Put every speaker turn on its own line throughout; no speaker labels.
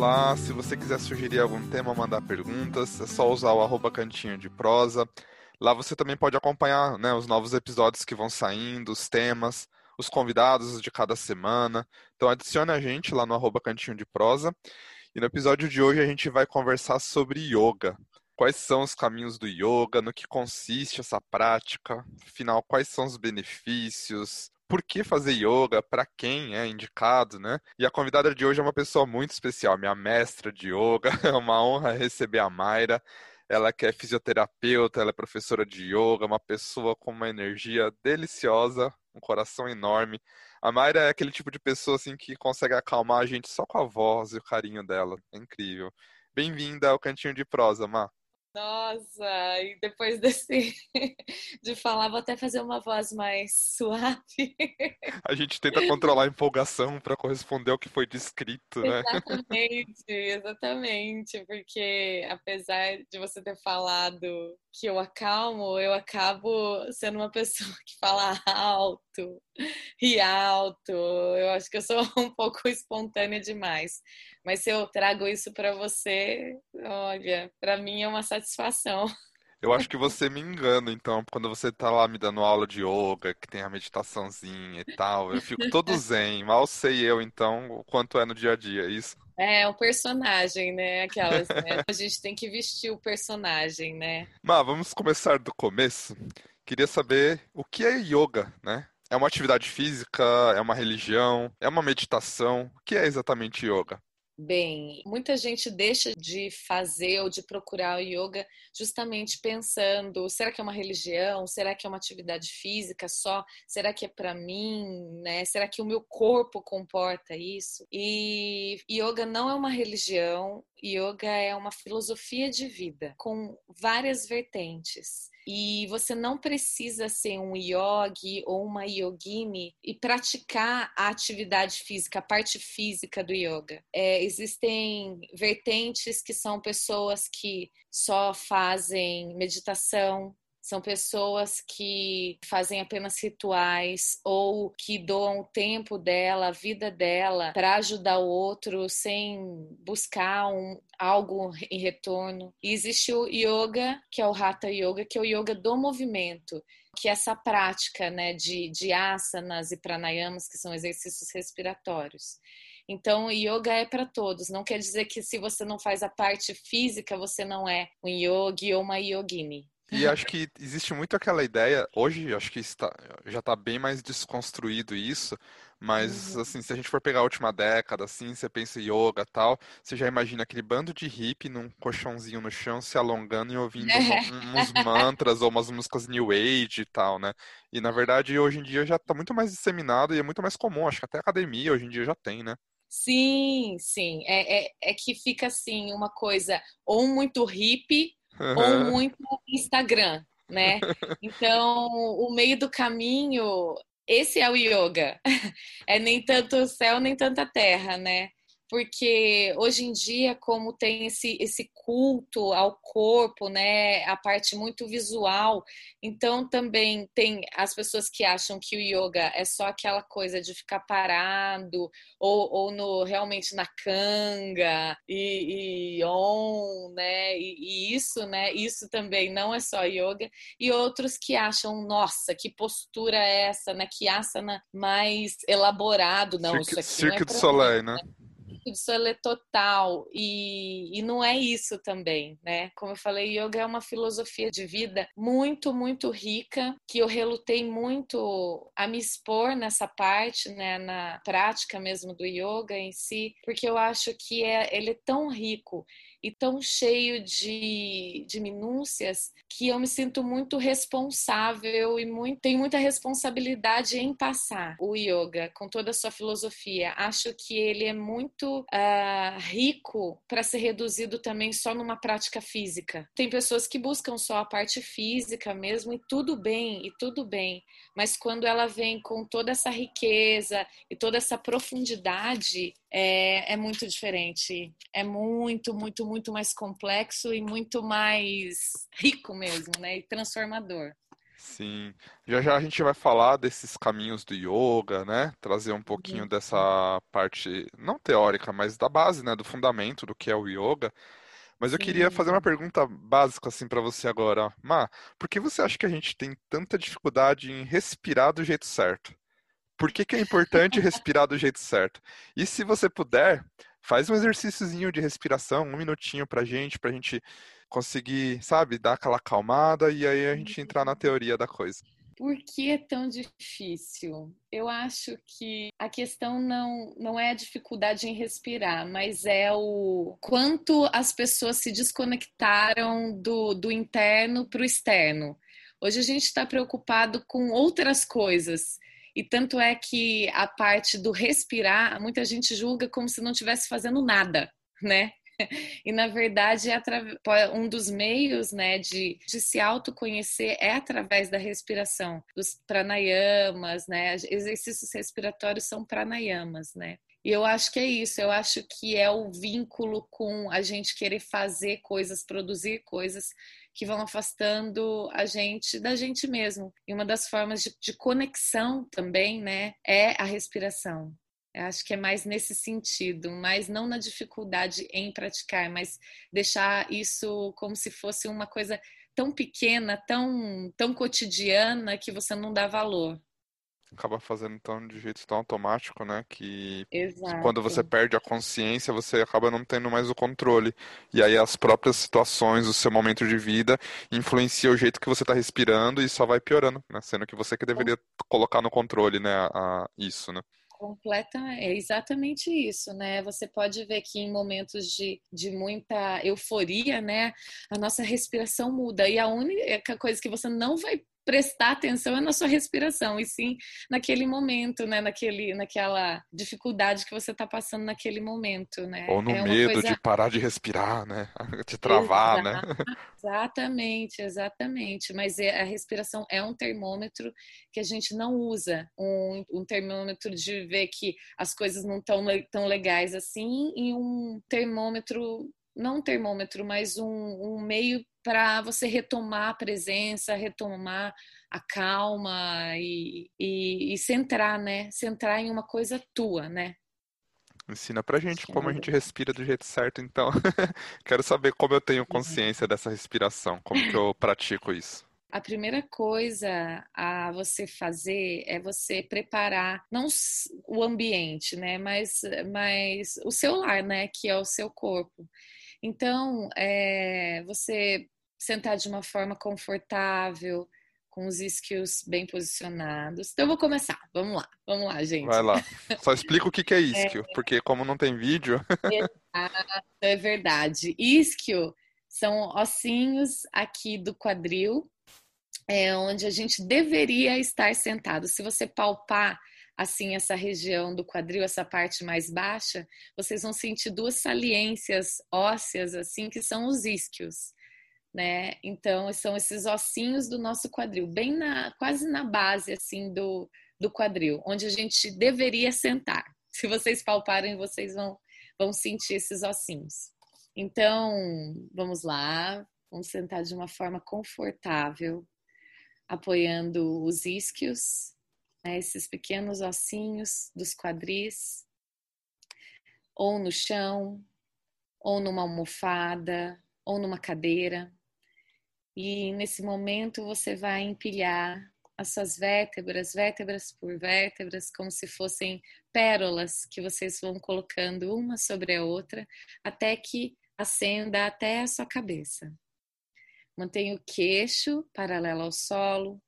lá. Se você quiser sugerir algum tema, mandar perguntas, é só usar o arroba cantinho de prosa. Lá você também pode acompanhar né, os novos episódios que vão saindo, os temas, os convidados de cada semana. Então adicione a gente lá no arroba cantinho de prosa. E no episódio de hoje a gente vai conversar sobre yoga. Quais são os caminhos do yoga, no que consiste essa prática, afinal, quais são os benefícios, por que fazer yoga, para quem é indicado, né? E a convidada de hoje é uma pessoa muito especial, minha mestra de yoga. É uma honra receber a Mayra. Ela que é fisioterapeuta, ela é professora de yoga, uma pessoa com uma energia deliciosa, um coração enorme. A Mayra é aquele tipo de pessoa assim que consegue acalmar a gente só com a voz e o carinho dela. É incrível. Bem-vinda ao Cantinho de Prosa, Má.
Nossa, e depois desse de falar, vou até fazer uma voz mais suave.
A gente tenta controlar a empolgação para corresponder ao que foi descrito, né?
Exatamente, exatamente, porque apesar de você ter falado que eu acalmo, eu acabo sendo uma pessoa que fala alto, ri alto. Eu acho que eu sou um pouco espontânea demais. Mas se eu trago isso para você, olha, para mim é uma satisfação.
Eu acho que você me engana, então, quando você tá lá me dando aula de yoga, que tem a meditaçãozinha e tal, eu fico todo zen, mal sei eu, então, o quanto é no dia a dia, é isso?
É, o personagem, né? Aquelas, né? A gente tem que vestir o personagem, né?
Mas vamos começar do começo. Queria saber o que é yoga, né? É uma atividade física? É uma religião? É uma meditação? O que é exatamente yoga?
Bem, muita gente deixa de fazer ou de procurar o yoga justamente pensando: será que é uma religião? Será que é uma atividade física só? Será que é para mim? Né? Será que o meu corpo comporta isso? E yoga não é uma religião, yoga é uma filosofia de vida com várias vertentes. E você não precisa ser um yogi ou uma yogini e praticar a atividade física, a parte física do yoga. É, existem vertentes que são pessoas que só fazem meditação, são pessoas que fazem apenas rituais ou que doam o tempo dela, a vida dela, para ajudar o outro sem buscar um, algo em retorno. E existe o yoga, que é o Hatha Yoga, que é o yoga do movimento que é essa prática né, de, de asanas e pranayamas, que são exercícios respiratórios. Então, yoga é para todos. Não quer dizer que se você não faz a parte física, você não é um yogi ou uma yogini.
E acho que existe muito aquela ideia, hoje acho que está, já está bem mais desconstruído isso, mas uhum. assim, se a gente for pegar a última década, assim, você pensa em yoga tal, você já imagina aquele bando de hippie num colchãozinho no chão se alongando e ouvindo uns mantras ou umas músicas new age e tal, né? E na verdade hoje em dia já está muito mais disseminado e é muito mais comum, acho que até academia hoje em dia já tem, né?
Sim, sim. É, é, é que fica assim, uma coisa ou muito hippie uhum. ou muito Instagram, né? Então, o meio do caminho, esse é o yoga. É nem tanto céu, nem tanta terra, né? Porque hoje em dia, como tem esse, esse culto ao corpo, né, a parte muito visual, então também tem as pessoas que acham que o yoga é só aquela coisa de ficar parado ou, ou no realmente na canga e, e on, né, e, e isso, né, isso também não é só yoga, e outros que acham, nossa, que postura é essa, né, que asana mais elaborado, não,
Cirque,
isso aqui
Cirque
não é
Soleil, né? né?
Isso é total e, e não é isso também, né? Como eu falei, yoga é uma filosofia de vida muito, muito rica que eu relutei muito a me expor nessa parte, né? Na prática mesmo do yoga em si, porque eu acho que é, ele é tão rico e tão cheio de, de minúcias que eu me sinto muito responsável e muito, tenho muita responsabilidade em passar o yoga com toda a sua filosofia. Acho que ele é muito uh, rico para ser reduzido também só numa prática física. Tem pessoas que buscam só a parte física mesmo e tudo bem, e tudo bem, mas quando ela vem com toda essa riqueza e toda essa profundidade, é, é muito diferente. É muito, muito, muito mais complexo e muito mais rico mesmo, né? E transformador.
Sim, já já a gente vai falar desses caminhos do yoga, né? Trazer um pouquinho dessa parte, não teórica, mas da base, né? Do fundamento do que é o yoga. Mas eu queria fazer uma
Sim.
pergunta básica assim para você agora, Má, por que você acha que a gente tem tanta dificuldade em respirar do jeito certo? Por que que é importante respirar do jeito certo? E se você puder, faz um exercíciozinho de respiração, um minutinho pra gente, pra gente conseguir, sabe, dar aquela acalmada e aí a gente entrar na teoria da coisa.
Por que é tão difícil? Eu acho que a questão não, não é a dificuldade em respirar, mas é o quanto as pessoas se desconectaram do, do interno para o externo. Hoje a gente está preocupado com outras coisas. E tanto é que a parte do respirar, muita gente julga como se não estivesse fazendo nada, né? E na verdade, é um dos meios né, de, de se autoconhecer é através da respiração, dos pranayamas, né? Exercícios respiratórios são pranayamas, né? E eu acho que é isso, eu acho que é o vínculo com a gente querer fazer coisas, produzir coisas que vão afastando a gente da gente mesmo. E uma das formas de, de conexão também, né, é a respiração. Eu acho que é mais nesse sentido, mas não na dificuldade em praticar, mas deixar isso como se fosse uma coisa tão pequena, tão, tão cotidiana que você não dá valor.
Acaba fazendo então de jeito tão automático, né? Que quando você
Exato.
perde a consciência, você acaba não tendo mais o controle. E aí as próprias situações, o seu momento de vida, influencia o jeito que você está respirando e só vai piorando, né? Sendo que você que deveria colocar no controle, né? A, a- isso, né?
Completa, é exatamente isso, né? Você pode ver que em momentos de, de muita euforia, né, a nossa respiração muda. E a única coisa que você não vai prestar atenção é na sua respiração, e sim naquele momento, né, naquele, naquela dificuldade que você está passando naquele momento, né?
Ou no
É
medo de
coisa
parar de respirar, né? De travar, né?
exa- Exatamente, exatamente. Mas é- a respiração é um termômetro que a gente não usa, um, um termômetro de ver que as coisas não estão tão legais assim, e um termômetro, não um termômetro, mas um, um meio para você retomar a presença, retomar a calma e, e, e centrar, né? Centrar em uma coisa tua, né?
Ensina pra gente como a gente respira do jeito certo, então. Quero saber como eu tenho
assim.
consciência dessa respiração, como que eu pratico isso.
A primeira coisa a você fazer é você preparar não o ambiente, né, mas, mas o seu lar, né, que é o seu corpo. Então, é, você sentar de uma forma confortável, com os isquios bem posicionados. Então, eu vou começar. Vamos lá, vamos lá,
Vai
gente.
lá. Só explica o que é
É,
isquio, porque como não tem vídeo,
exato, é verdade. Isquio são ossinhos aqui do quadril é onde a gente deveria estar sentado. Se você palpar assim essa região do quadril, essa parte mais baixa, vocês vão sentir duas saliências ósseas assim que são os isquios, né? Então são esses ossinhos do nosso quadril, bem na quase na base assim do do quadril, onde a gente deveria sentar. Se vocês palparem, vocês vão vão sentir esses ossinhos. Então, vamos lá, vamos sentar de uma forma confortável, apoiando os isquios, né, esses pequenos ossinhos dos quadris, ou no chão, ou numa almofada, ou numa cadeira. E nesse momento você vai empilhar as suas vértebras, vértebras por vértebras, como se fossem pérolas que vocês vão colocando uma sobre a outra, até que acenda até a sua cabeça. Mantenha o queixo paralelo ao solo,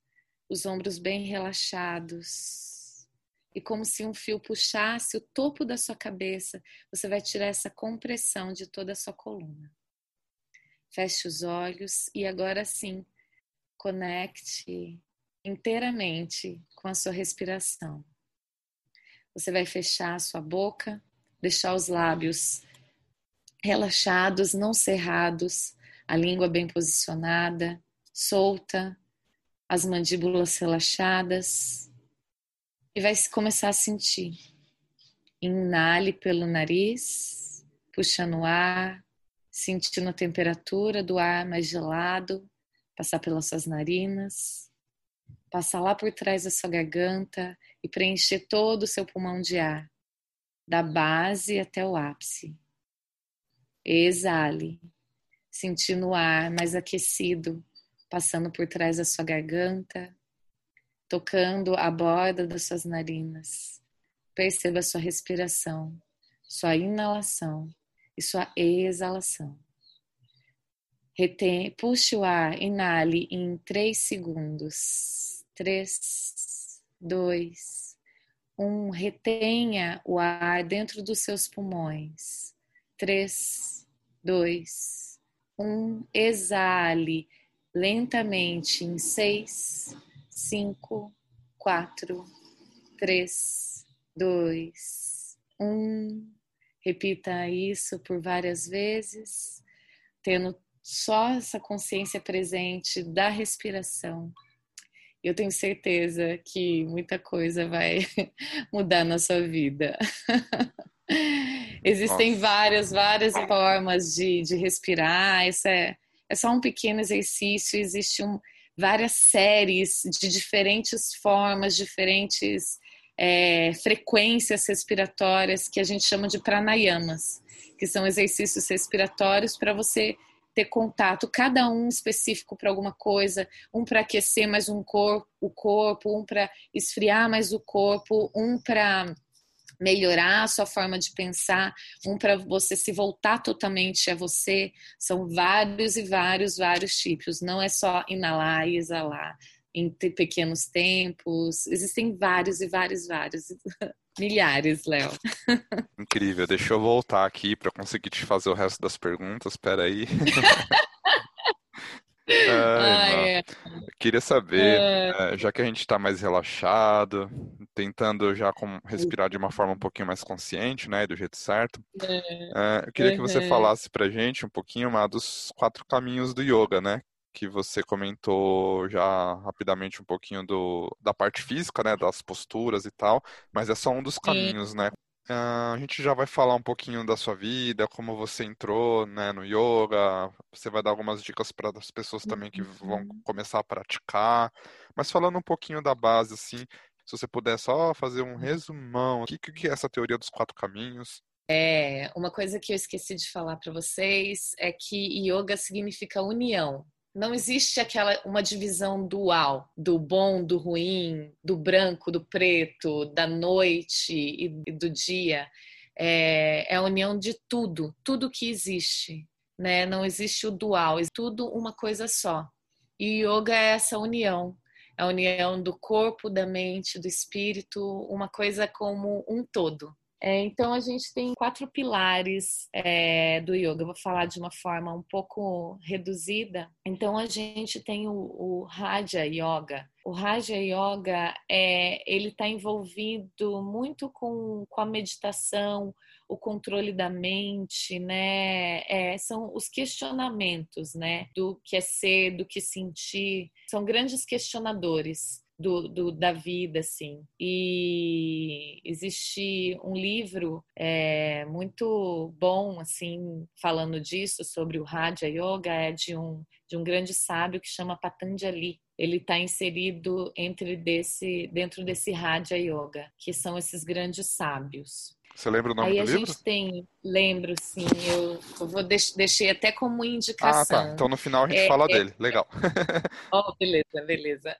os ombros bem relaxados. E como se um fio puxasse o topo da sua cabeça, você vai tirar essa compressão de toda a sua coluna. Feche os olhos e agora sim, conecte inteiramente com a sua respiração. Você vai fechar a sua boca, deixar os lábios relaxados, não cerrados, a língua bem posicionada, solta, as mandíbulas relaxadas e vai começar a sentir. Inale pelo nariz, puxando o ar, sentindo a temperatura do ar mais gelado passar pelas suas narinas. passar lá por trás da sua garganta e preencher todo o seu pulmão de ar, da base até o ápice. Exale, sentindo o ar mais aquecido passando por trás da sua garganta, tocando a borda das suas narinas. Perceba a sua respiração, sua inalação e sua exalação. Retém, puxe o ar, inale em 3 segundos. 3, 2, 1. Retenha o ar dentro dos seus pulmões. 3, 2, 1. Exale lentamente em 6, 5, 4, 3, 2, 1. Repita isso por várias vezes, tendo só essa consciência presente da respiração. Eu tenho certeza que muita coisa vai mudar na sua vida. Existem Nossa. várias, várias formas de, de respirar. Isso é, é só um pequeno exercício. Existem um, várias séries de diferentes formas, diferentes é, frequências respiratórias que a gente chama de pranayamas, que são exercícios respiratórios para você ter contato, cada um específico para alguma coisa, um para aquecer mais um corpo, o corpo, um para esfriar mais o corpo, um para melhorar a sua forma de pensar, um para você se voltar totalmente a você. São vários e vários, vários tipos. Não é só inalar e exalar em pequenos tempos. Existem vários e vários, vários. Milhares, Léo.
Incrível. Deixa eu voltar aqui para conseguir te fazer o resto das perguntas. Espera aí. Ai, é. Queria saber, é. já que a gente está mais relaxado, tentando já respirar de uma forma um pouquinho mais consciente, né, do jeito certo, é. eu queria uhum. que você falasse para gente um pouquinho mais dos quatro caminhos do yoga, né, que você comentou já rapidamente um pouquinho do, da parte física, né, das posturas e tal, mas é só um dos caminhos, né? Uh, a gente já vai falar um pouquinho da sua vida, como você entrou né, no yoga. Você vai dar algumas dicas para as pessoas também que vão uhum. começar a praticar. Mas falando um pouquinho da base, assim, se você puder só fazer um resumão, o que, que é essa teoria dos quatro caminhos?
É, uma coisa que eu esqueci de falar para vocês é que yoga significa união não existe aquela uma divisão dual do bom, do ruim, do branco, do preto, da noite e do dia. É, é a união de tudo, tudo que existe, né? Não existe o dual, é tudo uma coisa só. E yoga é essa união, a união do corpo, da mente, do espírito, uma coisa como um todo. É, então, a gente tem quatro pilares é, do yoga. Eu vou falar de uma forma um pouco reduzida. Então, a gente tem o, o Raja Yoga. O Raja Yoga é, ele está envolvido muito com, com a meditação, o controle da mente, né? É, são os questionamentos, né? Do que é ser, do que sentir. São grandes questionadores do, do, da vida, assim. E existe um livro é, muito bom, assim, falando disso, sobre o Raja Yoga, é de um, de um grande sábio que chama Patanjali. Ele está inserido entre desse, dentro desse Raja Yoga, que são esses grandes sábios.
Você lembra o nome
Aí
do
livro? Aí
a gente
tem, lembro sim, eu, eu vou deix, deixei até como indicação.
Ah, tá. Então no final a gente é, fala é, dele. Legal.
oh, beleza, beleza.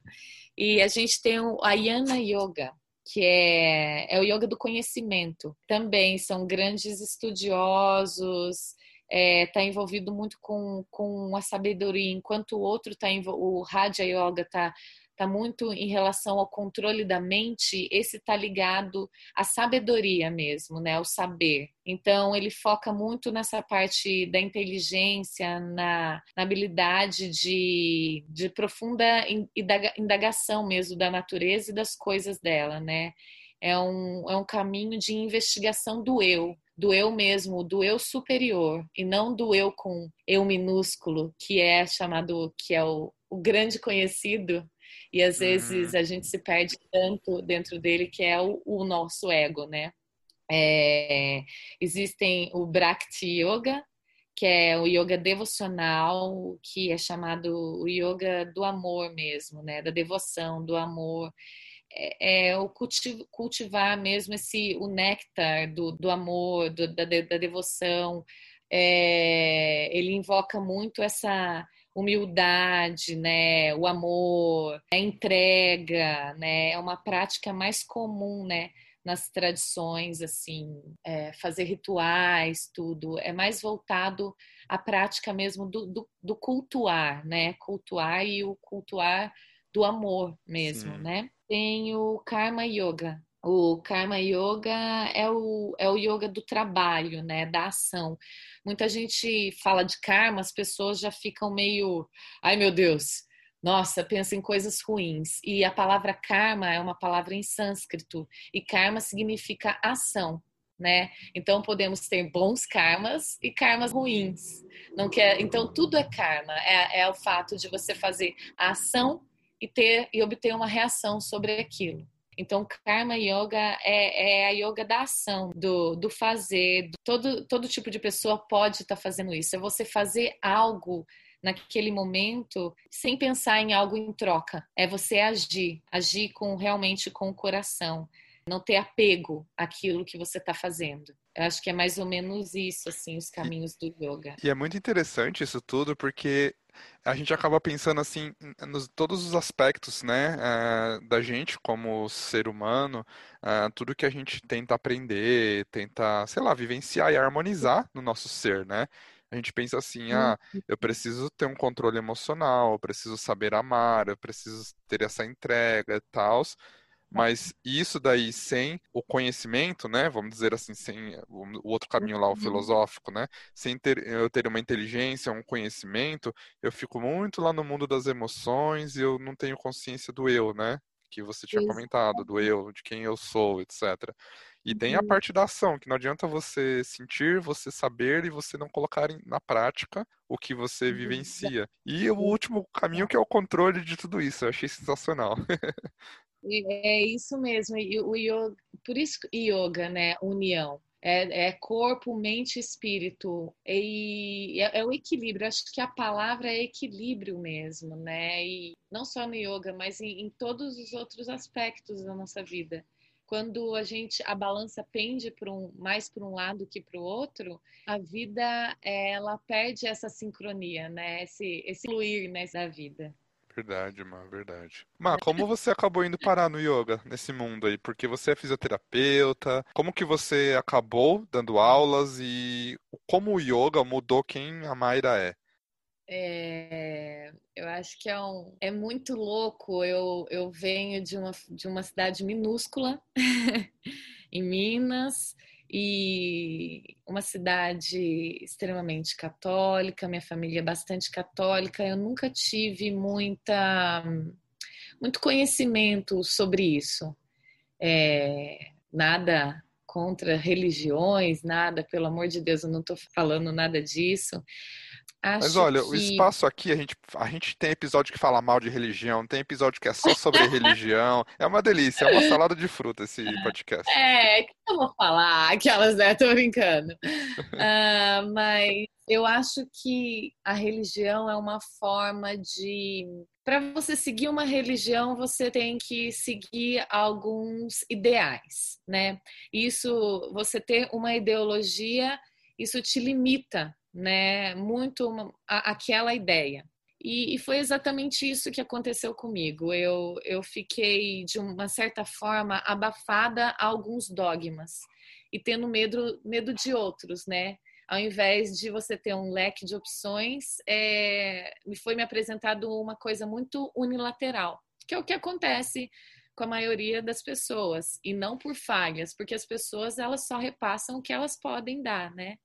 E a gente tem o Ayana Yoga, que é, é o yoga do conhecimento. Também são grandes estudiosos, está é, tá envolvido muito com, com a sabedoria, enquanto o outro está o Raja Yoga está está muito em relação ao controle da mente, esse está ligado à sabedoria mesmo, né? Ao saber. Então, ele foca muito nessa parte da inteligência, na, na habilidade de, de profunda indagação mesmo da natureza e das coisas dela, né? É um, é um caminho de investigação do eu, do eu mesmo, do eu superior, e não do eu com eu minúsculo, que é chamado, que é o, o grande conhecido, e às vezes uhum. a gente se perde tanto dentro dele que é o, o nosso ego, né? É, existem o Bhakti Yoga, que é o yoga devocional, que é chamado o yoga do amor mesmo, né? Da devoção, do amor. É, é o cultiv cultivar mesmo esse o néctar do, do amor, do, da, da devoção. É, ele invoca muito essa humildade, né, o amor, a entrega, né, é uma prática mais comum, né, nas tradições, assim, é, fazer rituais, tudo, é mais voltado à prática mesmo do, do, do, cultuar, né, cultuar e o cultuar do amor mesmo, Sim. né. Tem o Karma Yoga, o Karma Yoga é o, é o yoga do trabalho, né, da ação. Muita gente fala de karma, as pessoas já ficam meio, ai meu Deus, nossa, pensa em coisas ruins. E a palavra karma é uma palavra em sânscrito, e karma significa ação, né? Então podemos ter bons karmas e karmas ruins. Não quer, então tudo é karma, é, é o fato de você fazer a ação e ter e obter uma reação sobre aquilo. Então, Karma Yoga é, é, a yoga da ação, do, do fazer. Do, todo, todo tipo de pessoa pode estar tá fazendo isso. É você fazer algo naquele momento sem pensar em algo em troca. É você agir, agir com realmente com o coração, não ter apego àquilo que você está fazendo. Eu acho que é mais ou menos isso, assim, os caminhos do yoga.
E é muito interessante isso tudo, porque a gente acaba pensando assim nos todos os aspectos, né, uh, da gente como ser humano, uh, tudo que a gente tenta aprender, tenta, sei lá, vivenciar e harmonizar no nosso ser, né? A gente pensa assim, ah, eu preciso ter um controle emocional, eu preciso saber amar, eu preciso ter essa entrega e tal. Mas isso daí sem o conhecimento, né? Vamos dizer assim, sem o outro caminho lá, o uhum. filosófico, né? Sem ter, eu ter uma inteligência, um conhecimento, eu fico muito lá no mundo das emoções e eu não tenho consciência do eu, né? Que você tinha comentado, do eu, de quem eu sou, etc. E tem a uhum. parte da ação, que não adianta você sentir, você saber e você não colocar na prática o que você vivencia. E o último caminho que é o controle de tudo isso. Eu achei sensacional.
É isso mesmo. E o yoga, por isso yoga, né? União. É, é, corpo, mente e espírito. E é, é, o equilíbrio. Acho que a palavra é equilíbrio mesmo, né? E não só no yoga, mas em, em todos os outros aspectos da nossa vida. Quando a gente a balança pende para um mais para um lado que para o outro, a vida ela perde essa sincronia, né? Esse esse fluir né, da vida.
Verdade, Má, verdade. Má, como você acabou indo parar no yoga, nesse mundo aí? Porque você é fisioterapeuta, como que você acabou dando aulas e como o yoga mudou quem a Mayra é?
É, eu acho que é, um, é muito louco. Eu, eu venho de uma, de uma cidade minúscula, em Minas, e uma cidade extremamente católica, minha família é bastante católica, eu nunca tive muita, muito conhecimento sobre isso. É, nada contra religiões, nada, pelo amor de Deus, eu não estou falando nada disso,
Acho Mas olha, que... o espaço aqui, a gente, a gente tem episódio que fala mal de religião, tem episódio que é só sobre religião. É uma delícia, é uma salada de fruta esse podcast.
É, que eu vou falar? Aquelas, né? Tô brincando. uh, mas eu acho que a religião é uma forma de. Para você seguir uma religião, você tem que seguir alguns ideais, né? Isso, você ter uma ideologia, isso te limita né, muito uma, a, aquela ideia. E, e, foi exatamente isso que aconteceu comigo. Eu, eu fiquei, de uma certa forma, abafada a alguns dogmas e tendo medo, medo de outros, né? Ao invés de você ter um leque de opções, é, foi me apresentado uma coisa muito unilateral, que é o que acontece com a maioria das pessoas e não por falhas, porque as pessoas elas só repassam o que elas podem dar, né?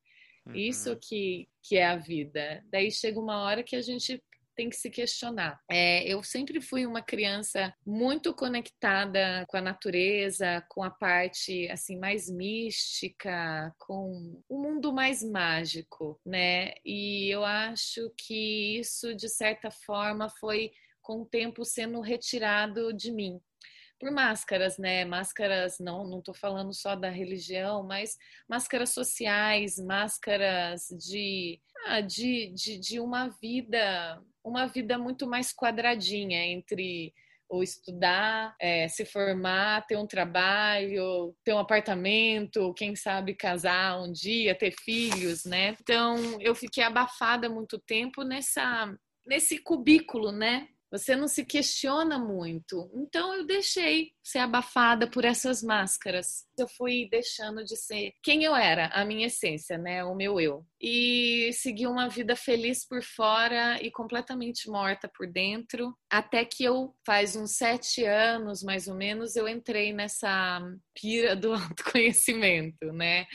Isso uhum. que, que é a vida. Daí chega uma hora que a gente tem que se questionar. É, eu sempre fui uma criança muito conectada com a natureza, com a parte assim mais mística, com o mundo mais mágico, né? E eu acho que isso de certa forma foi com o tempo sendo retirado de mim por máscaras, né? Máscaras, não, não tô falando só da religião, mas máscaras sociais, máscaras de, ah, de, de, de uma vida, uma vida muito mais quadradinha entre ou estudar, é, se formar, ter um trabalho, ter um apartamento, quem sabe casar um dia, ter filhos, né? Então eu fiquei abafada muito tempo nessa nesse cubículo, né? Você não se questiona muito. Então eu deixei ser abafada por essas máscaras. Eu fui deixando de ser quem eu era, a minha essência, né, o meu eu. E segui uma vida feliz por fora e completamente morta por dentro. Até que eu, faz uns sete anos mais ou menos, eu entrei nessa pira do autoconhecimento, né?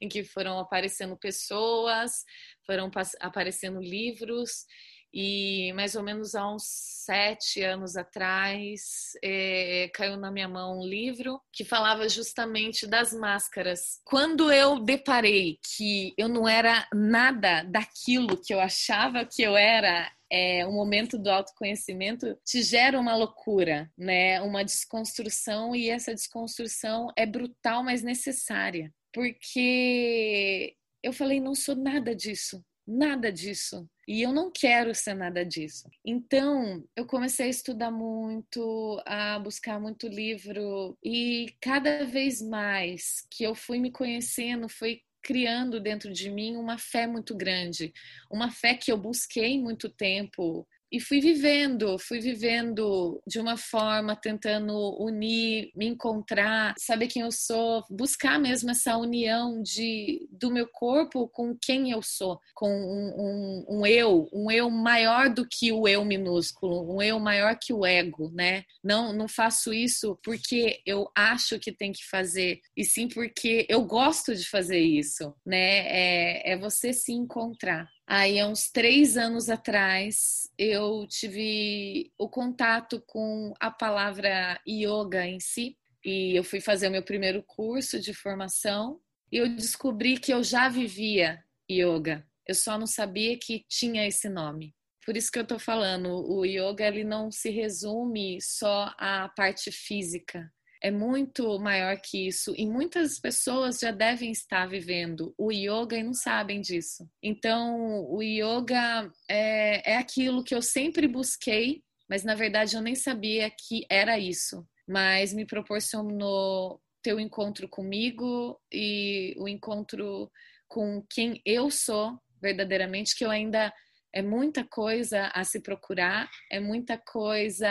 Em que foram aparecendo pessoas, foram aparecendo livros e mais ou menos há uns sete anos atrás é, caiu na minha mão um livro que falava justamente das máscaras. Quando eu deparei que eu não era nada daquilo que eu achava que eu era, é, o momento do autoconhecimento te gera uma loucura, né? Uma desconstrução e essa desconstrução é brutal, mas necessária, porque eu falei não sou nada disso, nada disso. E eu não quero ser nada disso. Então, eu comecei a estudar muito, a buscar muito livro, e cada vez mais que eu fui me conhecendo, foi criando dentro de mim uma fé muito grande, uma fé que eu busquei muito tempo e fui vivendo, fui vivendo de uma forma tentando unir, me encontrar, saber quem eu sou, buscar mesmo essa união de do meu corpo com quem eu sou, com um, um, um eu, um eu maior do que o eu minúsculo, um eu maior que o ego, né? Não, não faço isso porque eu acho que tem que fazer, e sim porque eu gosto de fazer isso, né? É, é você se encontrar. Aí, há uns três anos atrás, eu tive o contato com a palavra yoga em si, e eu fui fazer o meu primeiro curso de formação, e eu descobri que eu já vivia yoga, eu só não sabia que tinha esse nome. Por isso que eu tô falando, o yoga ele não se resume só à parte física, é muito maior que isso e muitas pessoas já devem estar vivendo o yoga e não sabem disso. Então, o yoga é, é aquilo que eu sempre busquei, mas na verdade eu nem sabia que era isso. Mas me proporcionou ter o um encontro comigo e o um encontro com quem eu sou verdadeiramente, que eu ainda é muita coisa a se procurar, é muita coisa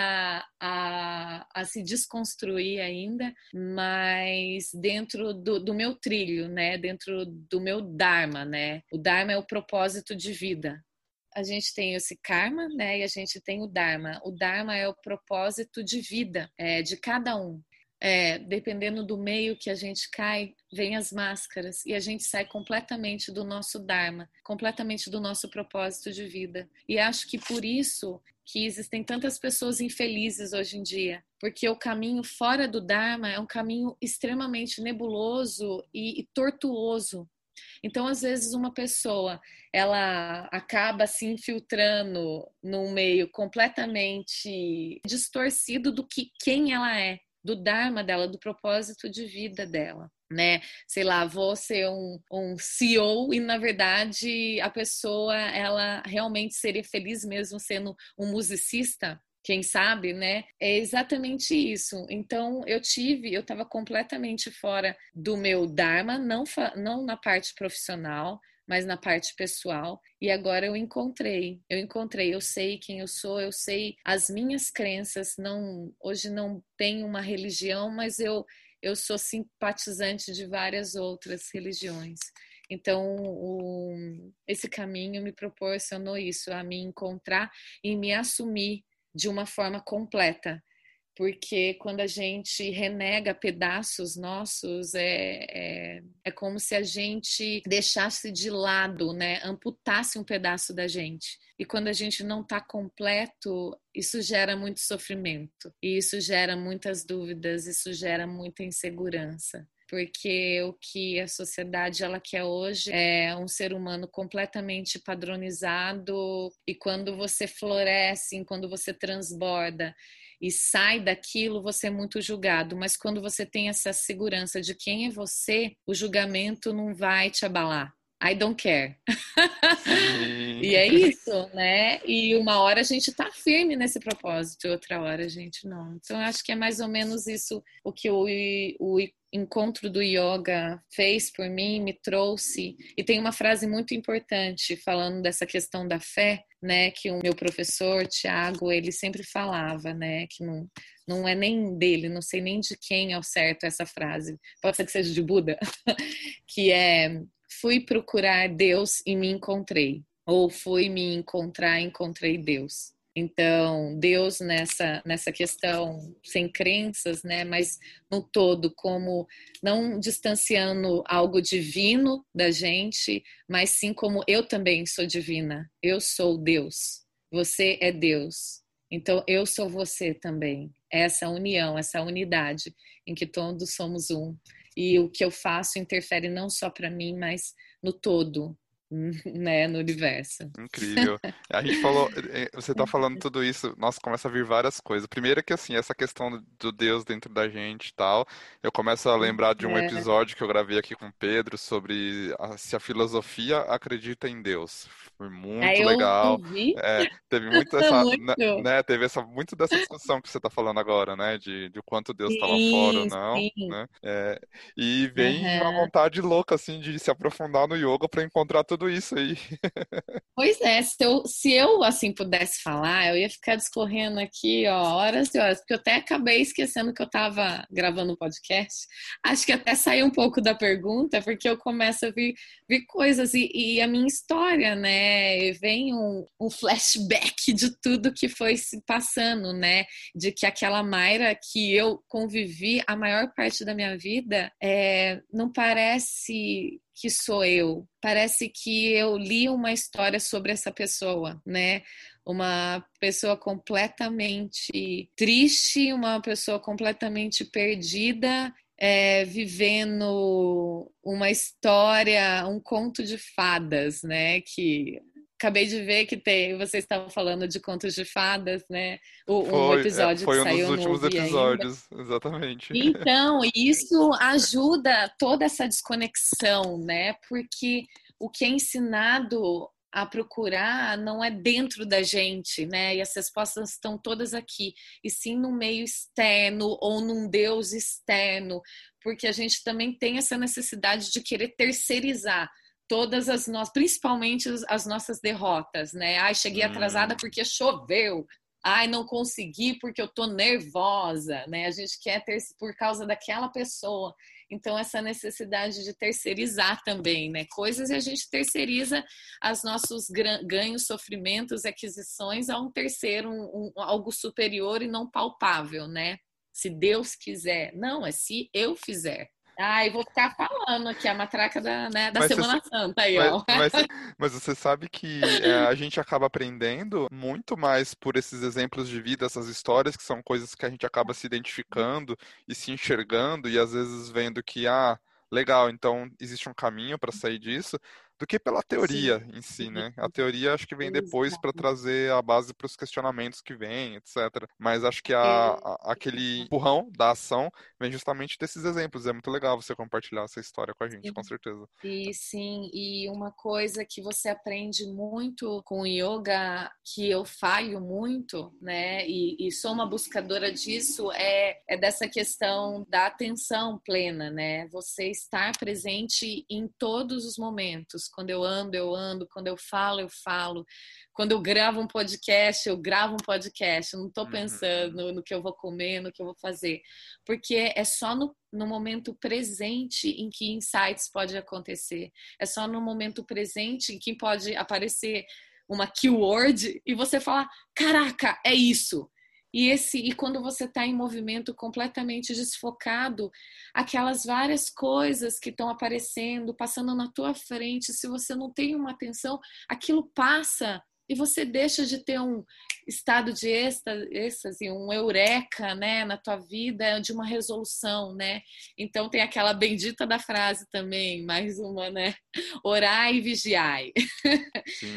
a, a se desconstruir ainda, mas dentro do, do, meu trilho, né? Dentro do meu Dharma, né? O Dharma é o propósito de vida. A gente tem esse karma, né? E a gente tem o Dharma. O Dharma é o propósito de vida é, de cada um é, dependendo do meio que a gente cai, vem as máscaras e a gente sai completamente do nosso Dharma, completamente do nosso propósito de vida. E acho que por isso que existem tantas pessoas infelizes hoje em dia, porque o caminho fora do Dharma é um caminho extremamente nebuloso e, e tortuoso. Então, às vezes, uma pessoa ela acaba se infiltrando num meio completamente distorcido do que quem ela é do Dharma dela, do propósito de vida dela. Né? Sei lá, vou ser um, um CEO e na verdade a pessoa ela realmente seria feliz mesmo sendo um musicista, quem sabe, né? É exatamente isso. Então, eu tive, eu estava completamente fora do meu Dharma, não, não na parte profissional, mas na parte pessoal. E agora eu encontrei, eu encontrei, eu sei quem eu sou, eu sei as minhas crenças. Não, hoje não tenho uma religião, mas eu eu sou simpatizante de várias outras religiões. Então, o, esse caminho me proporcionou isso, a me encontrar e me assumir de uma forma completa porque quando a gente renega pedaços nossos, é, é, é, como se a gente deixasse de lado, né? amputasse um pedaço da gente. E quando a gente não está completo, isso gera muito sofrimento, e isso gera muitas dúvidas, isso gera muita insegurança porque o que a sociedade ela quer hoje é um ser humano completamente padronizado e quando você floresce, quando você transborda e sai daquilo, você é muito julgado. Mas quando você tem essa segurança de quem é você, o julgamento não vai te abalar. I don't care. e é isso, né? E uma hora a gente tá firme nesse propósito, outra hora a gente não. Então, acho que é mais ou menos isso o que o, o encontro do yoga fez por mim, me trouxe. E tem uma frase muito importante falando dessa questão da fé, né? Que o meu professor, Tiago, ele sempre falava, né? Que não, não é nem dele, não sei nem de quem ao certo essa frase. Pode ser que seja de Buda, que é fui procurar Deus e me encontrei. Ou fui me encontrar, encontrei Deus. Então, Deus nessa, nessa questão, sem crenças, né, mas no todo, como não distanciando algo divino da gente, mas sim como eu também sou divina, eu sou Deus, você é Deus, então eu sou você também. Essa união, essa unidade em que todos somos um. E o que eu faço interfere não só para mim, mas no todo, né, no universo.
Incrível. A gente falou, eh, você tá falando tudo isso, nossa, começa a vir várias coisas. Primeiro é que assim, essa questão do Deus dentro da gente e tal, eu começo a lembrar de um é. episódio que eu gravei aqui com o Pedro sobre a, se a filosofia acredita em Deus. Foi muito é, legal. É, teve muito essa, muito. Né, né, teve essa muito dessa discussão que você tá falando agora, né, de, de quanto Deus estava fora ou não, sim. né? É, e vem uhum. uma vontade louca assim de se aprofundar no yoga para encontrar tudo tudo isso aí.
Pois é, se eu, se eu assim pudesse falar, eu ia ficar discorrendo aqui, ó, horas e horas, porque eu até acabei esquecendo que eu estava gravando um podcast. Acho que até saiu um pouco da pergunta, porque eu começo a ver, ver coisas e, e a minha história, né? E vem um, um flashback de tudo que foi se passando, né? De que aquela Mayra que eu convivi a maior parte da minha vida é, não parece que sou eu. Parece que eu li uma história sobre essa pessoa, né? Uma pessoa completamente triste, uma pessoa completamente perdida, é, vivendo uma história, um conto de fadas, né? Que acabei de ver que tem, vocês estavam falando de contos de fadas, né? O, foi, um é, episódio
foi
que
um
saiu
dos últimos episódios, ainda. exatamente.
Então, isso ajuda toda essa desconexão, né? Porque o que é ensinado a procurar não é dentro da gente, né? E as respostas estão todas aqui, e sim no meio externo ou num Deus externo, porque a gente também tem essa necessidade de querer terceirizar todas as nossas, principalmente as nossas derrotas, né? Ai, cheguei atrasada hum. porque choveu. Ai, não consegui porque eu tô nervosa, né? A gente quer ter por causa daquela pessoa. Então, essa necessidade de terceirizar também, né? Coisas e a gente terceiriza os nossos ganhos, sofrimentos, aquisições a um terceiro, um, um, algo superior e não palpável, né? Se Deus quiser. Não, é se eu fizer. Ai, vou ficar falando aqui a matraca da, né, da Semana você, Santa aí,
mas,
ó.
Mas, mas, você sabe que é, a gente acaba aprendendo muito mais por esses exemplos de vida, essas histórias, que são coisas que a gente acaba se identificando e se enxergando, e às vezes vendo que, ah, legal, então existe um caminho para sair disso, do que pela teoria Sim. em si, né? A teoria acho que vem depois para trazer a base para os questionamentos que vêm, etc. Mas acho que a, a, aquele empurrão da ação vem justamente desses exemplos. É muito legal você compartilhar essa história com a gente, com certeza.
E sim, e uma coisa que você aprende muito com o yoga, que eu falho muito, né? E, e sou uma buscadora disso, é, é dessa questão da atenção plena, né? Você estar presente em todos os momentos quando eu ando, eu ando. Quando eu falo, eu falo. Quando eu gravo um podcast, eu gravo um podcast. Eu não estou uhum. pensando no que eu vou comer, no que eu vou fazer. Porque é só no, no momento presente em que insights pode acontecer. É só no momento presente em que pode aparecer uma keyword e você falar: caraca, é isso. E esse e quando você está em movimento completamente desfocado, aquelas várias coisas que estão aparecendo, passando na tua frente, se você não tem uma atenção, aquilo passa e você deixa de ter um estado de êxtase, um eureka, né, na tua vida, de uma resolução, né? Então tem aquela bendita da frase também, mais uma, né? Orai e vigiai.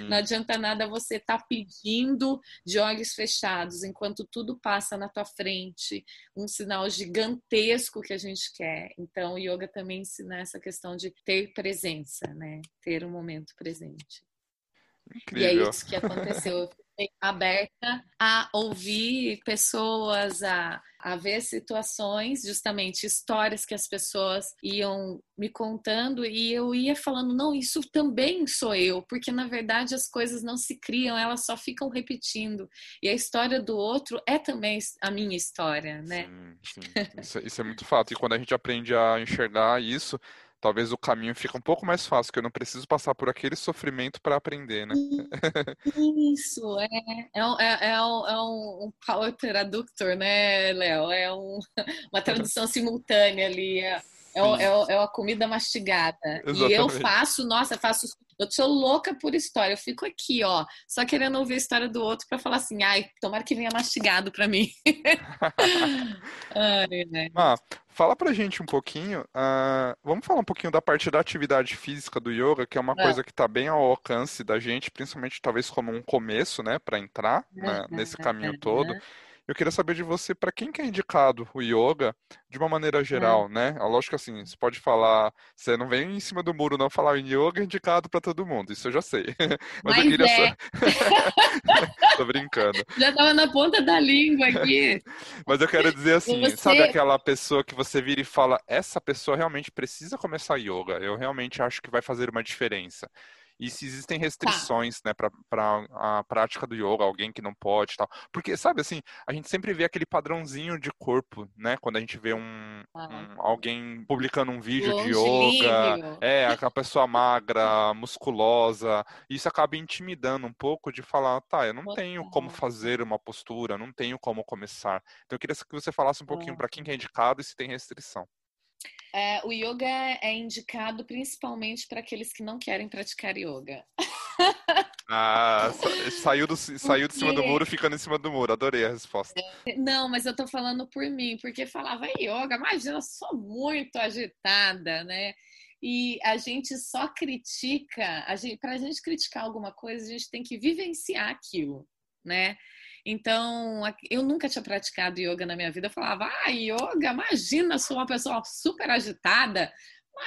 Não adianta nada você estar tá pedindo de olhos fechados, enquanto tudo passa na tua frente, um sinal gigantesco que a gente quer. Então, o yoga também ensina essa questão de ter presença, né? Ter um momento presente. Incrível. E é isso que aconteceu. Eu fiquei aberta a ouvir pessoas, a, a ver situações, justamente histórias que as pessoas iam me contando e eu ia falando, não, isso também sou eu, porque na verdade as coisas não se criam, elas só ficam repetindo. E a história do outro é também a minha história, né?
Sim, sim. Isso, isso é muito fato. E quando a gente aprende a enxergar isso, talvez o caminho fique um pouco mais fácil, que eu não preciso passar por aquele sofrimento para aprender, né?
Isso, é, é, um, é, é, um, é um power traductor, né, Léo? É um, uma tradução simultânea ali. É, é, é, é a comida mastigada. Exatamente. E eu faço, nossa, faço. Eu sou louca por história. Eu fico aqui, ó, só querendo ouvir a história do outro para falar assim, ai, tomara que venha mastigado para mim.
ai, né? Ah, fala pra gente um pouquinho. Uh, vamos falar um pouquinho da parte da atividade física do yoga, que é uma é. coisa que está bem ao alcance da gente, principalmente talvez como um começo, né, para entrar né, nesse caminho todo. Eu queria saber de você, para quem que é indicado o yoga de uma maneira geral, né? É lógico que assim, você pode falar, você não vem em cima do muro não falar em yoga é indicado para todo mundo, isso eu já sei.
Mas, Mas eu queria é.
só... Tô brincando.
Já tava na ponta da língua aqui.
Mas eu quero dizer assim, você... sabe aquela pessoa que você vira e fala, essa pessoa realmente precisa começar yoga, eu realmente acho que vai fazer uma diferença e se existem tá. restrições, tá. né, para a prática do yoga, alguém que não pode tal. Porque, sabe, assim, a gente sempre vê aquele padrãozinho de corpo, né, quando a gente vê um, ah. um alguém publicando um vídeo de yoga, é, aquela pessoa magra, musculosa, isso acaba intimidando um pouco de falar, tá, eu não tenho como fazer uma postura, não tenho como começar. Então eu queria que você falasse um pouquinho para quem é indicado e se tem restrição.
É, o yoga é indicado principalmente para aqueles que não querem praticar yoga.
Ah, saiu, do, saiu de cima do muro ficando em cima do muro. Adorei a resposta.
Não, mas eu tô falando por mim, porque falava yoga, imagina, eu sou muito agitada, né? E a gente só critica, a gente, pra gente criticar alguma coisa, a gente tem que vivenciar aquilo, né? Então, eu nunca tinha praticado yoga na minha vida. Eu falava, ah, yoga, imagina, sou uma pessoa super agitada.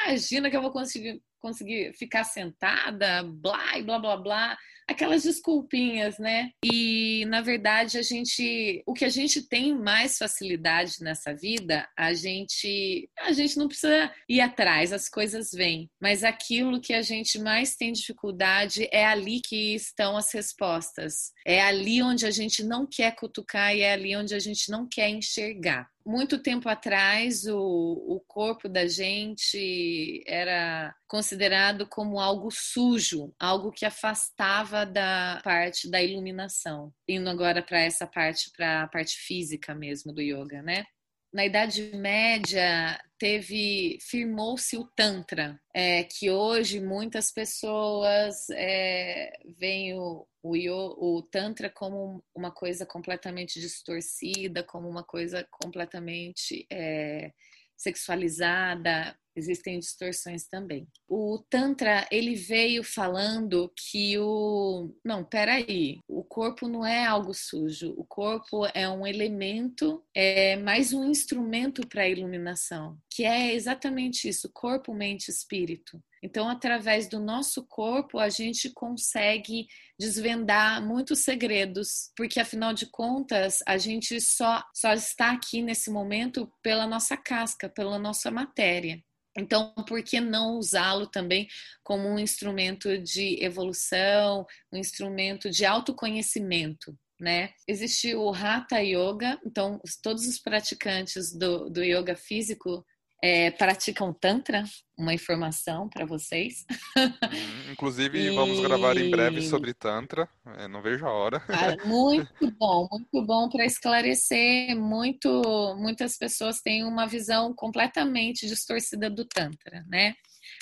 Imagina que eu vou conseguir, conseguir ficar sentada, blá, blá, blá, blá aquelas desculpinhas, né? E na verdade a gente, o que a gente tem mais facilidade nessa vida, a gente, a gente não precisa ir atrás, as coisas vêm. Mas aquilo que a gente mais tem dificuldade é ali que estão as respostas. É ali onde a gente não quer cutucar e é ali onde a gente não quer enxergar muito tempo atrás, o, o corpo da gente era considerado como algo sujo, algo que afastava da parte da iluminação. Indo agora para essa parte, para a parte física mesmo do yoga, né? Na Idade Média teve firmou-se o tantra, é, que hoje muitas pessoas é, veem o, o, o, tantra como uma coisa completamente distorcida, como uma coisa completamente é, sexualizada, existem distorções também. O Tantra, ele veio falando que o. Não, peraí. O corpo não é algo sujo. O corpo é um elemento, é mais um instrumento para a iluminação, que é exatamente isso: corpo, mente, espírito. Então, através do nosso corpo, a gente consegue desvendar muitos segredos, porque afinal de contas, a gente só, só está aqui nesse momento pela nossa casca, pela nossa matéria. Então, por que não usá-lo também como um instrumento de evolução, um instrumento de autoconhecimento? Né? Existe o Hatha Yoga, então todos os praticantes do, do yoga físico é, praticam Tantra, uma informação para vocês.
Hum, inclusive, e... vamos gravar em breve sobre Tantra, é, não vejo a hora.
Muito bom, muito bom para esclarecer. Muito, muitas pessoas têm uma visão completamente distorcida do Tantra, né?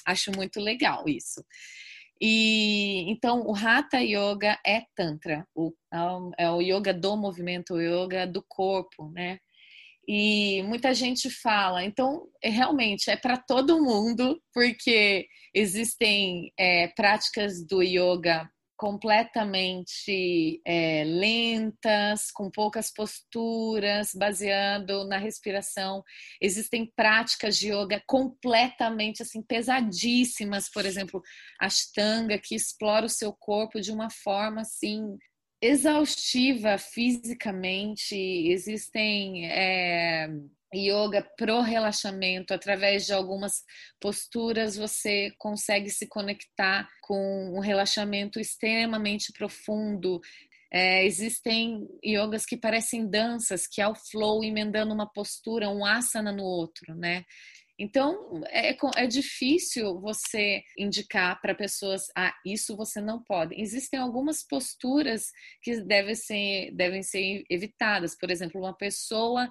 Acho muito legal isso. E então o Hatha Yoga é Tantra, o, é o yoga do movimento, o yoga do corpo, né? E muita gente fala, então é, realmente é para todo mundo, porque existem é, práticas do yoga completamente é, lentas, com poucas posturas, baseando na respiração. Existem práticas de yoga completamente assim pesadíssimas, por exemplo, Ashtanga, que explora o seu corpo de uma forma assim exaustiva fisicamente. Existem é, yoga pro relaxamento, através de algumas posturas você consegue se conectar com um relaxamento extremamente profundo. É, existem yogas que parecem danças, que é o flow emendando uma postura, um asana no outro, né? Então, é, é difícil você indicar para pessoas, ah, isso você não pode. Existem algumas posturas que devem ser, devem ser evitadas. Por exemplo, uma pessoa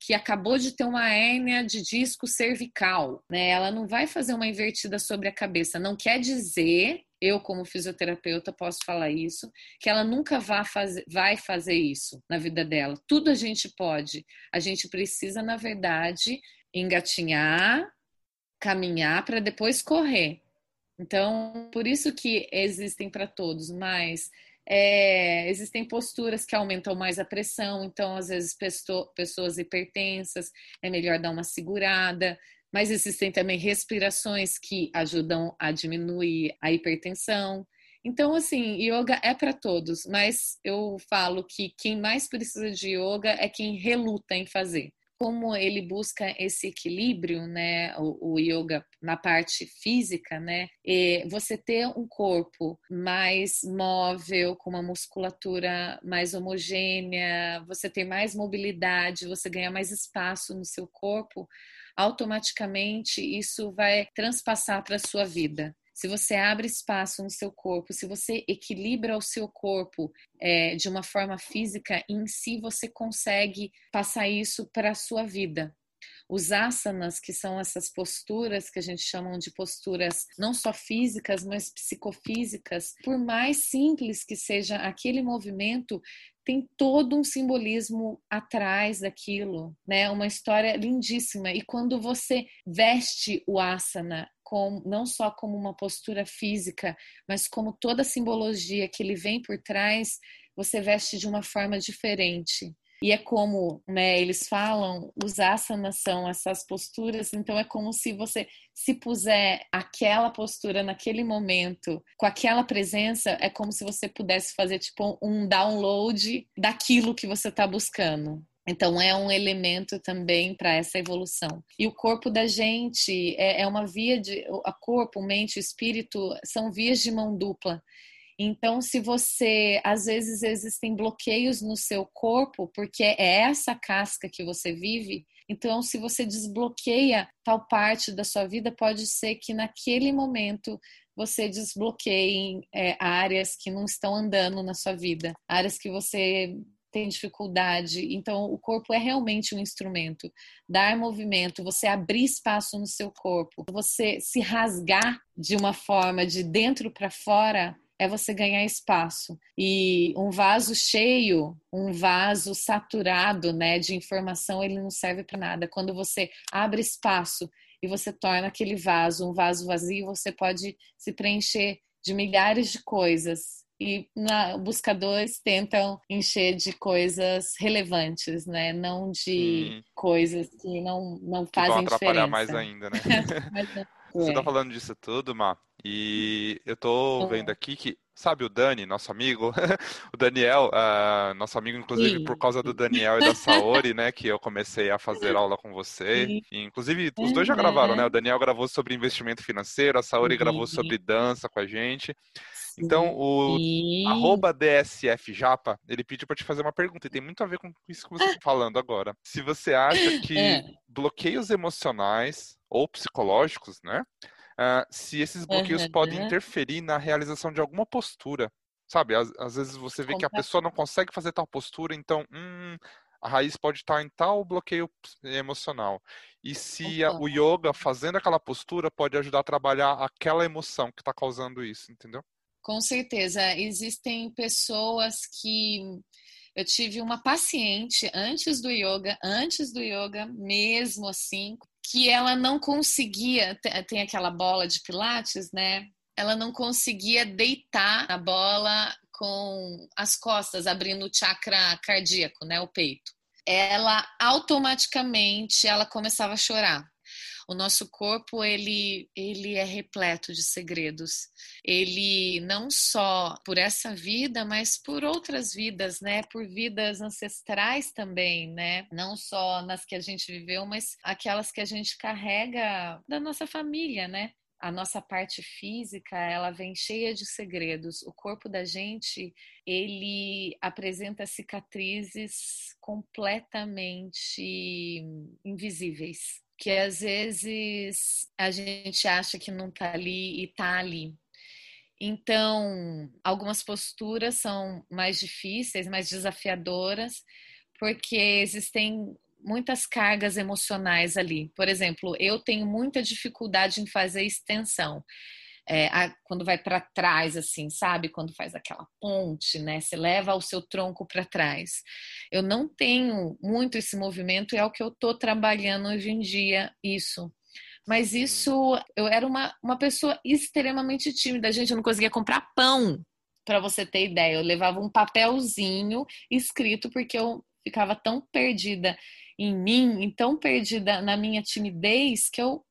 que acabou de ter uma hérnia de disco cervical, né? Ela não vai fazer uma invertida sobre a cabeça. Não quer dizer, eu como fisioterapeuta posso falar isso, que ela nunca vai fazer, vai fazer isso na vida dela. Tudo a gente pode. A gente precisa, na verdade, engatinhar, caminhar para depois correr. Então, por isso que existem para todos, mas é, existem posturas que aumentam mais a pressão, então, às vezes, pessoas hipertensas, é melhor dar uma segurada, mas existem também respirações que ajudam a diminuir a hipertensão. Então, assim, yoga é para todos, mas eu falo que quem mais precisa de yoga é quem reluta em fazer como ele busca esse equilíbrio, né, o, o yoga na parte física, né, você ter um corpo mais móvel, com uma musculatura mais homogênea, você ter mais mobilidade, você ganhar mais espaço no seu corpo, automaticamente isso vai transpassar para a sua vida se você abre espaço no seu corpo, se você equilibra o seu corpo é, de uma forma física, em si você consegue passar isso para a sua vida. Os asanas, que são essas posturas que a gente chama de posturas não só físicas, mas psicofísicas, por mais simples que seja aquele movimento, tem todo um simbolismo atrás daquilo, né? Uma história lindíssima. E quando você veste o asana com, não só como uma postura física, mas como toda a simbologia que ele vem por trás, você veste de uma forma diferente. E é como né, eles falam, os asanas são essas posturas, então é como se você se puser aquela postura naquele momento, com aquela presença, é como se você pudesse fazer tipo um download daquilo que você está buscando. Então, é um elemento também para essa evolução. E o corpo da gente é, é uma via de. A corpo, mente, espírito são vias de mão dupla. Então, se você, às vezes, existem bloqueios no seu corpo, porque é essa casca que você vive, então, se você desbloqueia tal parte da sua vida, pode ser que naquele momento você desbloqueie é, áreas que não estão andando na sua vida, áreas que você tem dificuldade. Então, o corpo é realmente um instrumento. Dar movimento, você abrir espaço no seu corpo, você se rasgar de uma forma de dentro para fora, é você ganhar espaço. E um vaso cheio, um vaso saturado, né, de informação, ele não serve para nada. Quando você abre espaço e você torna aquele vaso um vaso vazio, você pode se preencher de milhares de coisas e na, buscadores tentam encher de coisas relevantes, né? Não de hum. coisas que não, não fazem que vão atrapalhar
diferença. mais ainda, né? Você tá falando disso tudo, Má, e eu tô vendo aqui que Sabe o Dani, nosso amigo, o Daniel, uh, nosso amigo, inclusive, Sim. por causa do Daniel e da Saori, né, que eu comecei a fazer aula com você. E, inclusive, os dois já gravaram, né? O Daniel gravou sobre investimento financeiro, a Saori Sim. gravou sobre dança com a gente. Então, o arroba DSF Japa, ele pediu para te fazer uma pergunta, e tem muito a ver com isso que você está falando agora. Se você acha que é. bloqueios emocionais ou psicológicos, né? uh, se esses bloqueios uhum. podem interferir na realização de alguma postura. Sabe, às, às vezes você vê que a pessoa não consegue fazer tal postura, então, hum, a raiz pode estar em tal bloqueio emocional. E se a, o yoga, fazendo aquela postura, pode ajudar a trabalhar aquela emoção que está causando isso, entendeu?
Com certeza. Existem pessoas que. Eu tive uma paciente antes do yoga, antes do yoga, mesmo assim, que ela não conseguia. Tem aquela bola de Pilates, né? Ela não conseguia deitar a bola com as costas, abrindo o chakra cardíaco, né? O peito. Ela automaticamente ela começava a chorar o nosso corpo ele ele é repleto de segredos. Ele não só por essa vida, mas por outras vidas, né? Por vidas ancestrais também, né? Não só nas que a gente viveu, mas aquelas que a gente carrega da nossa família, né? a nossa parte física ela vem cheia de segredos. O corpo da gente ele apresenta cicatrizes completamente invisíveis que às vezes a gente acha que não está ali e está ali. Então, algumas posturas são mais difíceis, mais desafiadoras, porque existem muitas cargas emocionais ali. Por exemplo, eu tenho muita dificuldade em fazer extensão é, a, quando vai para trás, assim, sabe? Quando faz aquela ponte, né? Você leva o seu tronco para trás. Eu não tenho muito esse movimento, é o que eu estou trabalhando hoje em dia, isso. Mas isso, eu era uma, uma pessoa extremamente tímida, gente, eu não conseguia comprar pão, para você ter ideia. Eu levava um papelzinho escrito porque eu ficava tão perdida em mim, tão perdida na minha timidez que eu,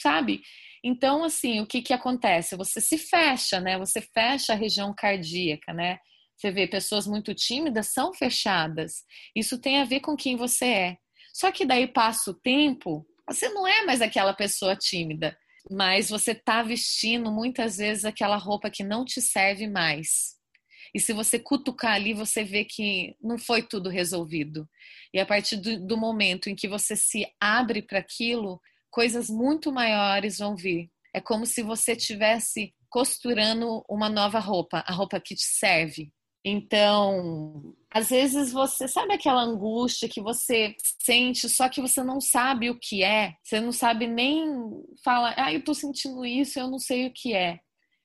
sabe? Então, assim, o que, que acontece? Você se fecha, né? Você fecha a região cardíaca, né? Você vê pessoas muito tímidas são fechadas. Isso tem a ver com quem você é. Só que daí passa o tempo, você não é mais aquela pessoa tímida, mas você tá vestindo muitas vezes aquela roupa que não te serve mais. E se você cutucar ali, você vê que não foi tudo resolvido. E a partir do, do momento em que você se abre para aquilo, coisas muito maiores vão vir. É como se você tivesse costurando uma nova roupa, a roupa que te serve. Então, às vezes você sabe aquela angústia que você sente, só que você não sabe o que é, você não sabe nem falar, ah, eu tô sentindo isso, eu não sei o que é.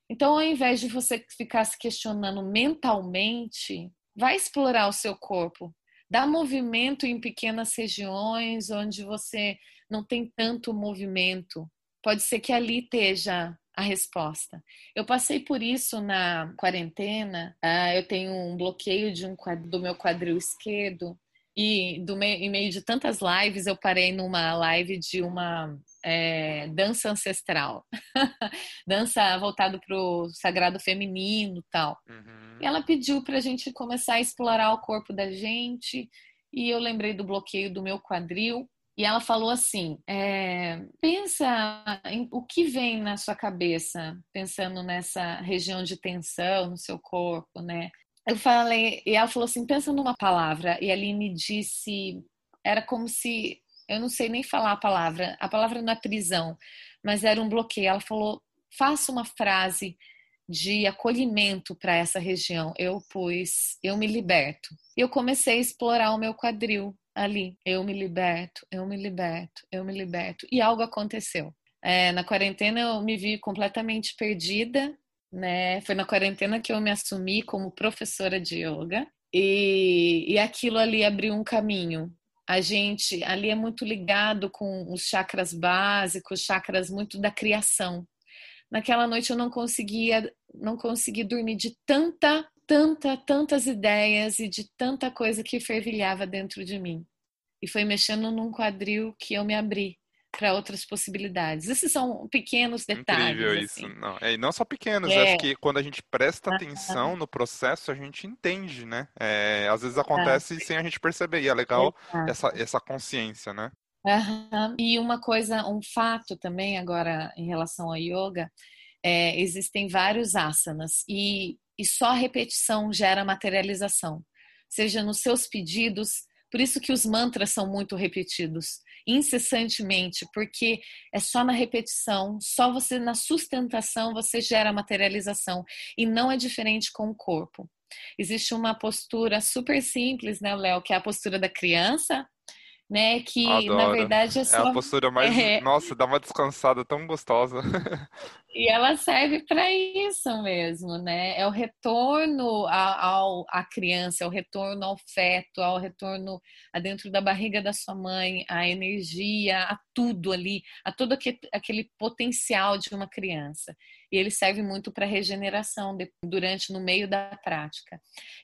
Então, ao invés de você ficar se questionando mentalmente, vai explorar o seu corpo, dá movimento em pequenas regiões onde você não tem tanto movimento. Pode ser que ali esteja a resposta. Eu passei por isso na quarentena. Uh, eu tenho um bloqueio de um do meu quadril esquerdo e do meio, em meio de tantas lives eu parei numa live de uma é, dança ancestral, dança voltado para o sagrado feminino, tal. Uhum. E ela pediu para a gente começar a explorar o corpo da gente e eu lembrei do bloqueio do meu quadril e ela falou assim: é, pensa em o que vem na sua cabeça, pensando nessa região de tensão no seu corpo, né? Eu falei, e ela falou assim: pensa numa palavra. E ali me disse: era como se, eu não sei nem falar a palavra, a palavra não é prisão, mas era um bloqueio. Ela falou: faça uma frase de acolhimento para essa região. Eu pus, eu me liberto. Eu comecei a explorar o meu quadril ali. Eu me liberto, eu me liberto, eu me liberto. E algo aconteceu. É, na quarentena eu me vi completamente perdida, né? Foi na quarentena que eu me assumi como professora de yoga e, e aquilo ali abriu um caminho. A gente ali é muito ligado com os chakras básicos, chakras muito da criação. Naquela noite eu não conseguia, não consegui dormir de tanta tanta, tantas ideias e de tanta coisa que fervilhava dentro de mim. E foi mexendo num quadril que eu me abri para outras possibilidades. Esses são pequenos detalhes.
Incrível
assim.
isso. Não, é, e não só pequenos, é. acho que quando a gente presta atenção no processo, a gente entende, né? É, às vezes acontece sem a gente perceber, e é legal essa, essa consciência, né?
Uhum. E uma coisa, um fato também agora em relação ao yoga, é, existem vários asanas e e só a repetição gera materialização, seja nos seus pedidos, por isso que os mantras são muito repetidos, incessantemente, porque é só na repetição, só você na sustentação você gera materialização e não é diferente com o corpo. Existe uma postura super simples, né, Léo, que é a postura da criança, né? Que
Adoro.
na verdade é só.
É a postura mais. É... Nossa, dá uma descansada tão gostosa.
E ela serve para isso mesmo, né? É o retorno ao, à criança, é o retorno ao feto, ao retorno a dentro da barriga da sua mãe, a energia, a tudo ali, a todo aquele, aquele potencial de uma criança. E ele serve muito para regeneração de, durante, no meio da prática.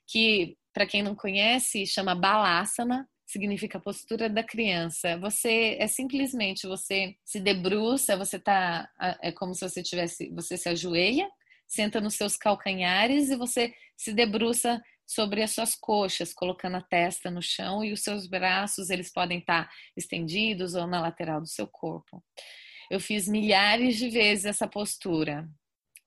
Que, para quem não conhece, chama Balasana, significa postura da criança. Você é simplesmente você se debruça, você tá é como se você tivesse, você se ajoelha, senta nos seus calcanhares e você se debruça sobre as suas coxas, colocando a testa no chão e os seus braços, eles podem estar tá estendidos ou na lateral do seu corpo. Eu fiz milhares de vezes essa postura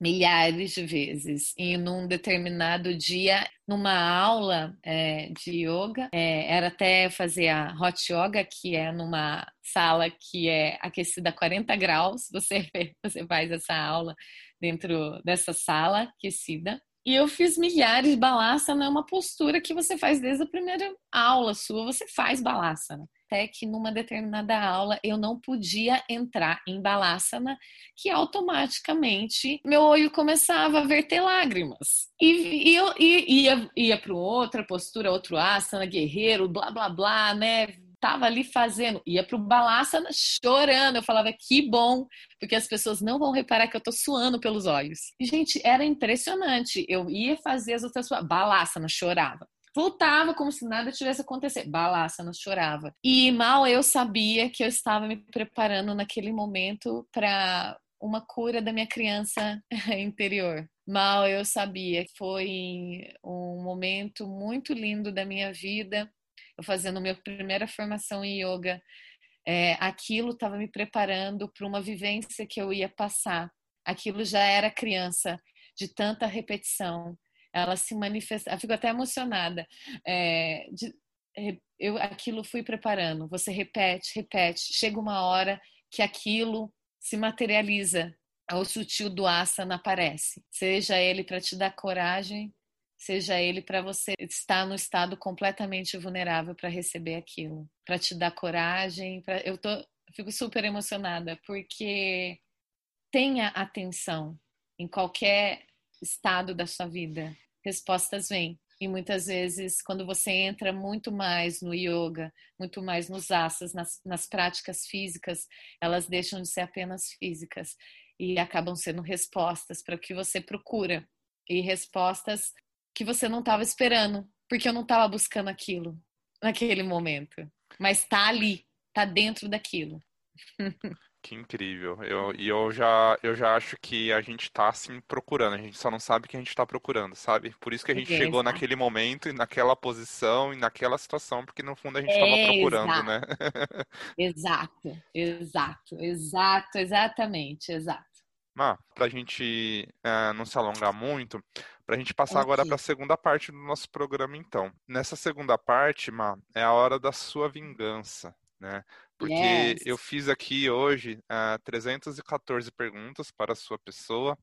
milhares de vezes. E num determinado dia, numa aula é, de yoga, é, era até fazer a hot yoga, que é numa sala que é aquecida a 40 graus. Você, você faz essa aula dentro dessa sala aquecida. E eu fiz milhares de balasana, é uma postura que você faz desde a primeira aula sua, você faz balasana até que numa determinada aula eu não podia entrar em Balasana, que automaticamente meu olho começava a verter lágrimas. E, e eu e, ia, ia para outra postura, outro asana, guerreiro, blá blá blá, né? Tava ali fazendo, ia pro Balasana chorando. Eu falava, que bom, porque as pessoas não vão reparar que eu tô suando pelos olhos. E, gente, era impressionante. Eu ia fazer as outras Balasana, chorava voltava como se nada tivesse acontecido. Balaça, não chorava. E mal eu sabia que eu estava me preparando naquele momento para uma cura da minha criança interior. Mal eu sabia. Foi um momento muito lindo da minha vida. Eu fazendo minha primeira formação em yoga. É, aquilo estava me preparando para uma vivência que eu ia passar. Aquilo já era criança, de tanta repetição, ela se manifesta, eu fico até emocionada. É, de, eu aquilo fui preparando. Você repete, repete. Chega uma hora que aquilo se materializa. O sutil do asana aparece. Seja ele para te dar coragem, seja ele para você estar no estado completamente vulnerável para receber aquilo, para te dar coragem. Pra... Eu tô, fico super emocionada porque tenha atenção em qualquer estado da sua vida respostas vêm. E muitas vezes, quando você entra muito mais no yoga, muito mais nos asas, nas, nas práticas físicas, elas deixam de ser apenas físicas e acabam sendo respostas para o que você procura. E respostas que você não estava esperando, porque eu não estava buscando aquilo naquele momento. Mas está ali, está dentro daquilo.
Que incrível. Eu, e eu já, eu já acho que a gente tá assim procurando, a gente só não sabe o que a gente tá procurando, sabe? Por isso que a gente chegou naquele momento e naquela posição e naquela situação, porque no fundo a gente estava é, procurando, exato. né?
exato, exato, exato, exatamente, exato.
Mas, para a gente uh, não se alongar muito, para a gente passar okay. agora para a segunda parte do nosso programa, então. Nessa segunda parte, Ma, é a hora da sua vingança, né? Porque yes. eu fiz aqui hoje uh, ah, 314 perguntas para a sua pessoa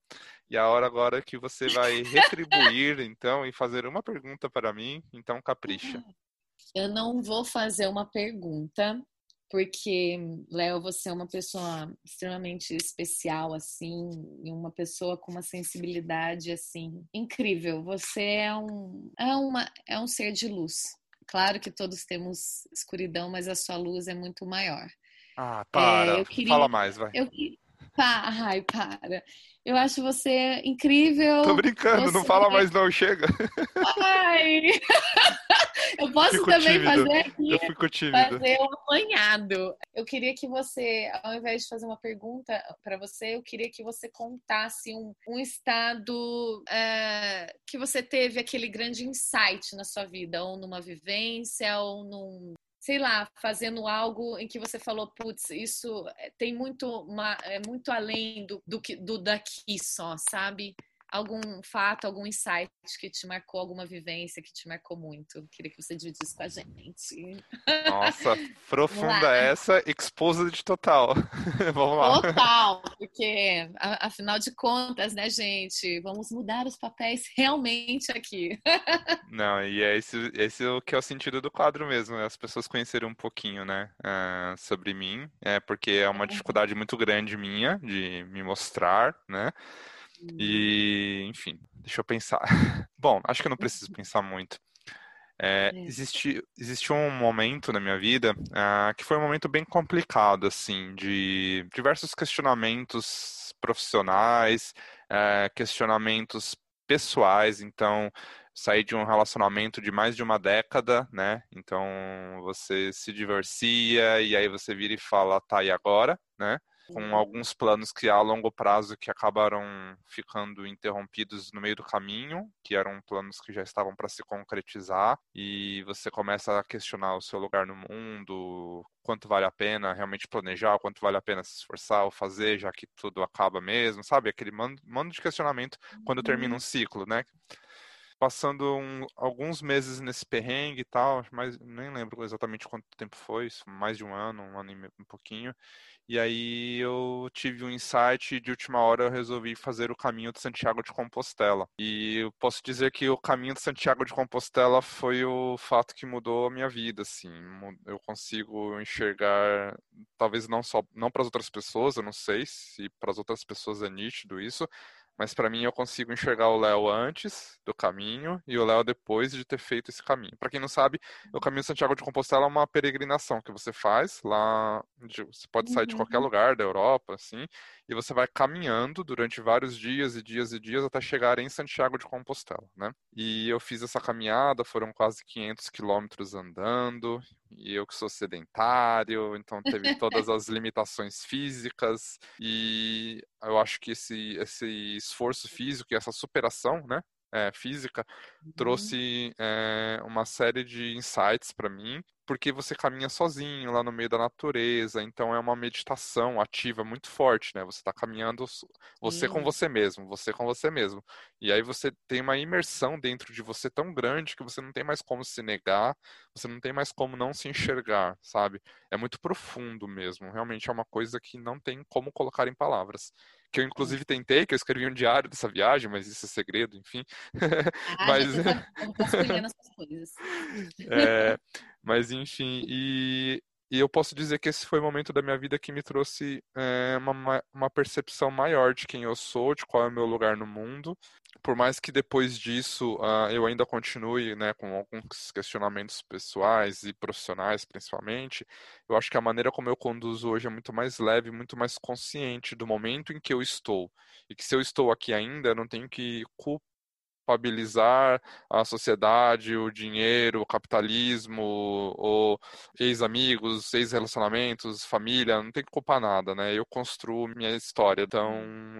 e a hora agora é que você vai retribuir, então, e fazer uma pergunta para mim, então capricha.
Eu não vou fazer uma pergunta, porque, Léo, você é uma pessoa extremamente especial, assim, e uma pessoa com uma sensibilidade, assim, incrível. Você é um, é uma, é um ser de luz. Claro que todos temos escuridão, mas a sua luz é muito maior.
Ah, para. É, queria, Fala mais, vai.
Eu, ai, para. Eu acho você incrível.
Tô brincando, você... não fala mais não, chega.
Ai! Eu posso fico também tímido. fazer aqui,
eu fico tímido.
fazer um apanhado. Eu queria que você, ao invés de fazer uma pergunta para você, eu queria que você contasse um, um estado é, que você teve aquele grande insight na sua vida, ou numa vivência, ou num, sei lá, fazendo algo em que você falou, putz, isso tem muito, uma, é muito além do, do, do daqui só, sabe? Algum fato, algum insight que te marcou, alguma vivência que te marcou muito. Queria que você dividisse com a gente.
Nossa, profunda essa, exposed total. vamos lá.
Total, porque afinal de contas, né, gente, vamos mudar os papéis realmente aqui.
Não, e é esse, esse é o que é o sentido do quadro mesmo, é as pessoas conhecerem um pouquinho, né, uh, sobre mim, é porque é uma dificuldade muito grande minha de me mostrar, né, e, enfim, deixa eu pensar. Bom, acho que eu não preciso pensar muito. É, é. existe, existe um momento na minha vida uh, que foi um momento bem complicado, assim, de diversos questionamentos profissionais, uh, questionamentos pessoais. Então, saí de um relacionamento de mais de uma década, né? Então, você se divorcia e aí você vira e fala, tá, e agora, né? Com alguns planos que a longo prazo que acabaram ficando interrompidos no meio do caminho, que eram planos que já estavam para se concretizar, e você começa a questionar o seu lugar no mundo, quanto vale a pena realmente planejar, quanto vale a pena se esforçar ou fazer, já que tudo acaba mesmo, sabe? Aquele mando, de questionamento quando termina um uhum. ciclo, né? Passando um, alguns meses nesse perrengue e tal, mas nem lembro exatamente quanto tempo foi, mais de um ano, um ano e meio, um pouquinho. E aí eu tive um insight de última hora eu resolvi fazer o caminho de Santiago de Compostela. E eu posso dizer que o caminho de Santiago de Compostela foi o fato que mudou a minha vida, assim. Eu consigo enxergar, talvez não só não para as outras pessoas, eu não sei se para as outras pessoas é nítido isso, mas para mim eu consigo enxergar o Léo antes do caminho e o Léo depois de ter feito esse caminho. Para quem não sabe, o caminho de Santiago de Compostela é uma peregrinação que você faz lá, você pode sair uhum. de qualquer uhum. lugar da Europa, assim, e você vai caminhando durante vários dias e dias e dias até chegar em Santiago de Compostela, né? E eu fiz essa caminhada, foram quase 500 quilômetros andando, e eu que sou sedentário, então teve todas as limitações físicas, e eu acho que esse, esse esforço físico e essa superação, né? É, física uhum. trouxe é, uma série de insights para mim porque você caminha sozinho lá no meio da natureza, então é uma meditação ativa muito forte, né? Você está caminhando você com você mesmo, você com você mesmo. E aí você tem uma imersão dentro de você tão grande que você não tem mais como se negar, você não tem mais como não se enxergar, sabe? É muito profundo mesmo, realmente é uma coisa que não tem como colocar em palavras que eu inclusive tentei, que eu escrevi um diário dessa viagem, mas isso é segredo, enfim.
Ah, mas... já essas coisas.
é, mas enfim, e, e eu posso dizer que esse foi o momento da minha vida que me trouxe é, uma, uma percepção maior de quem eu sou, de qual é o meu lugar no mundo. Por mais que depois disso uh, eu ainda continue né, com alguns questionamentos pessoais e profissionais, principalmente, eu acho que a maneira como eu conduzo hoje é muito mais leve, muito mais consciente do momento em que eu estou. E que se eu estou aqui ainda, eu não tenho que culpar culpabilizar a sociedade, o dinheiro, o capitalismo, ou ex-amigos, ex-relacionamentos, família, não tem que culpar nada, né? Eu construo minha história. Então,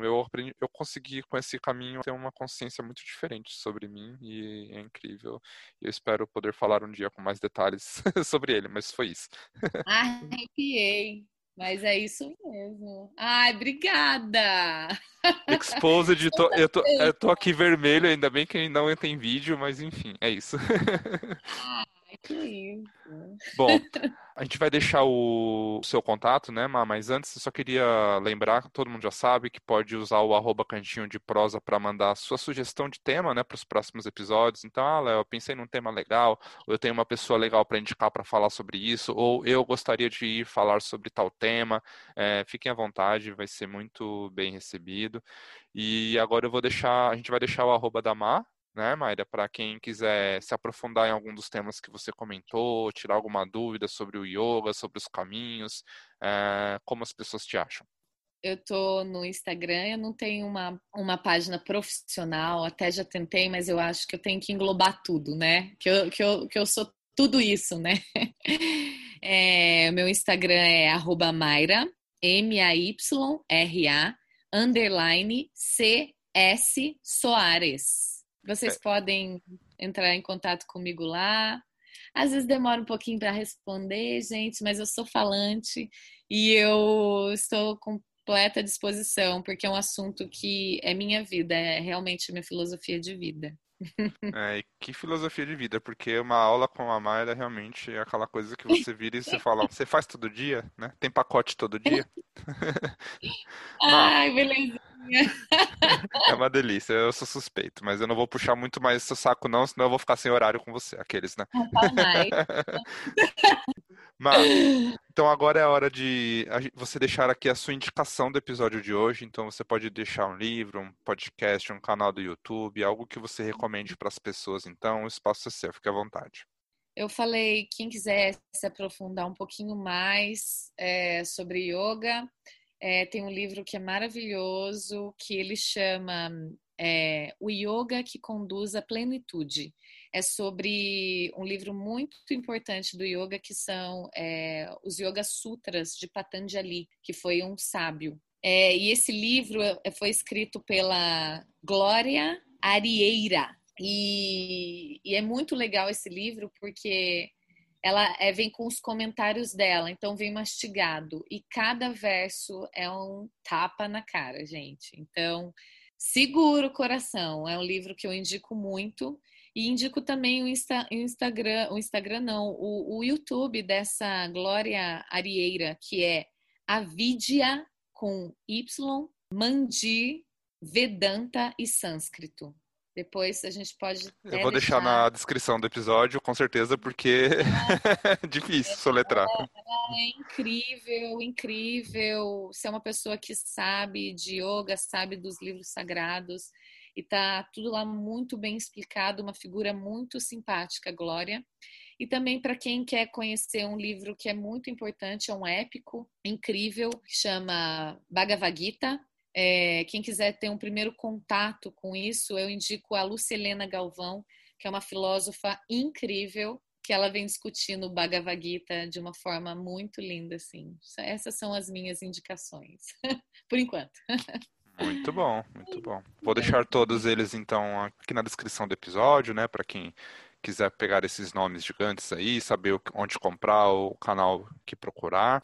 eu aprendi, eu consegui com esse caminho ter uma consciência muito diferente sobre mim e é incrível. Eu espero poder falar um dia com mais detalhes sobre ele, mas foi isso.
Arrepiei. Mas é isso mesmo. Ai, obrigada!
Exposed, tô, eu, tô, eu tô aqui vermelho, ainda bem que não tem vídeo, mas enfim, é isso.
Ai, que isso.
Bom, a gente vai deixar o seu contato, né, Má? Mas antes eu só queria lembrar, todo mundo já sabe, que pode usar o arroba cantinho de prosa para mandar sua sugestão de tema, né, para os próximos episódios. Então, ah, Léo, eu pensei num tema legal, ou eu tenho uma pessoa legal para indicar para falar sobre isso, ou eu gostaria de ir falar sobre tal tema. É, fiquem à vontade, vai ser muito bem recebido. E agora eu vou deixar, a gente vai deixar o arroba da Má, né, Mayra? Para quem quiser se aprofundar em algum dos temas que você comentou, tirar alguma dúvida sobre o yoga, sobre os caminhos, é, como as pessoas te acham?
Eu tô no Instagram, eu não tenho uma, uma página profissional, até já tentei, mas eu acho que eu tenho que englobar tudo, né? Que eu, que eu, que eu sou tudo isso, né? É, meu Instagram é arroba Mayra, M-A-Y-R-A, underline C-S Soares. Vocês é. podem entrar em contato comigo lá. Às vezes demora um pouquinho para responder, gente, mas eu sou falante e eu estou com completa disposição, porque é um assunto que é minha vida, é realmente minha filosofia de vida.
É, e que filosofia de vida, porque uma aula com a Mayra realmente é aquela coisa que você vira e você fala, você faz todo dia, né? Tem pacote todo dia?
Ai, belezinha.
É uma delícia, eu sou suspeito, mas eu não vou puxar muito mais seu saco não, senão eu vou ficar sem horário com você, aqueles, né? Mas, então agora é a hora de você deixar aqui a sua indicação do episódio de hoje. Então você pode deixar um livro, um podcast, um canal do YouTube, algo que você recomende para as pessoas. Então o espaço é seu, fique à vontade.
Eu falei, quem quiser se aprofundar um pouquinho mais é, sobre yoga, é, tem um livro que é maravilhoso, que ele chama é, O Yoga que Conduz à Plenitude é sobre um livro muito importante do yoga, que são é, os Yoga Sutras de Patanjali, que foi um sábio. É, e esse livro foi escrito pela Glória Arieira. E, e, é muito legal esse livro porque ela é, vem com os comentários dela, então vem mastigado. E cada verso é um tapa na cara, gente. Então, segura o coração. É um livro que eu indico muito. E indico também o, Insta, o Instagram, o Instagram não, o, o, YouTube dessa Glória Arieira, que é Avidya com Y, Mandi, Vedanta e Sânscrito. Depois a gente pode.
Eu vou deixar, deixar, na descrição do episódio, com certeza, porque é difícil soletrar.
É, é incrível, incrível. Ser uma pessoa que sabe de yoga, sabe dos livros sagrados e tá tudo lá muito bem explicado, uma figura muito simpática, Glória. E também para quem quer conhecer um livro que é muito importante, é um épico incrível, que chama Bhagavad Gita. É, quem quiser ter um primeiro contato com isso, eu indico a Lucilena Galvão, que é uma filósofa incrível, que ela vem discutindo o Bhagavad Gita de uma forma muito linda, assim. Essas são as minhas indicações, por enquanto.
Muito bom, muito bom. Vou deixar todos eles então aqui na descrição do episódio, né, para quem quiser pegar esses nomes gigantes aí, saber onde comprar, o canal que procurar.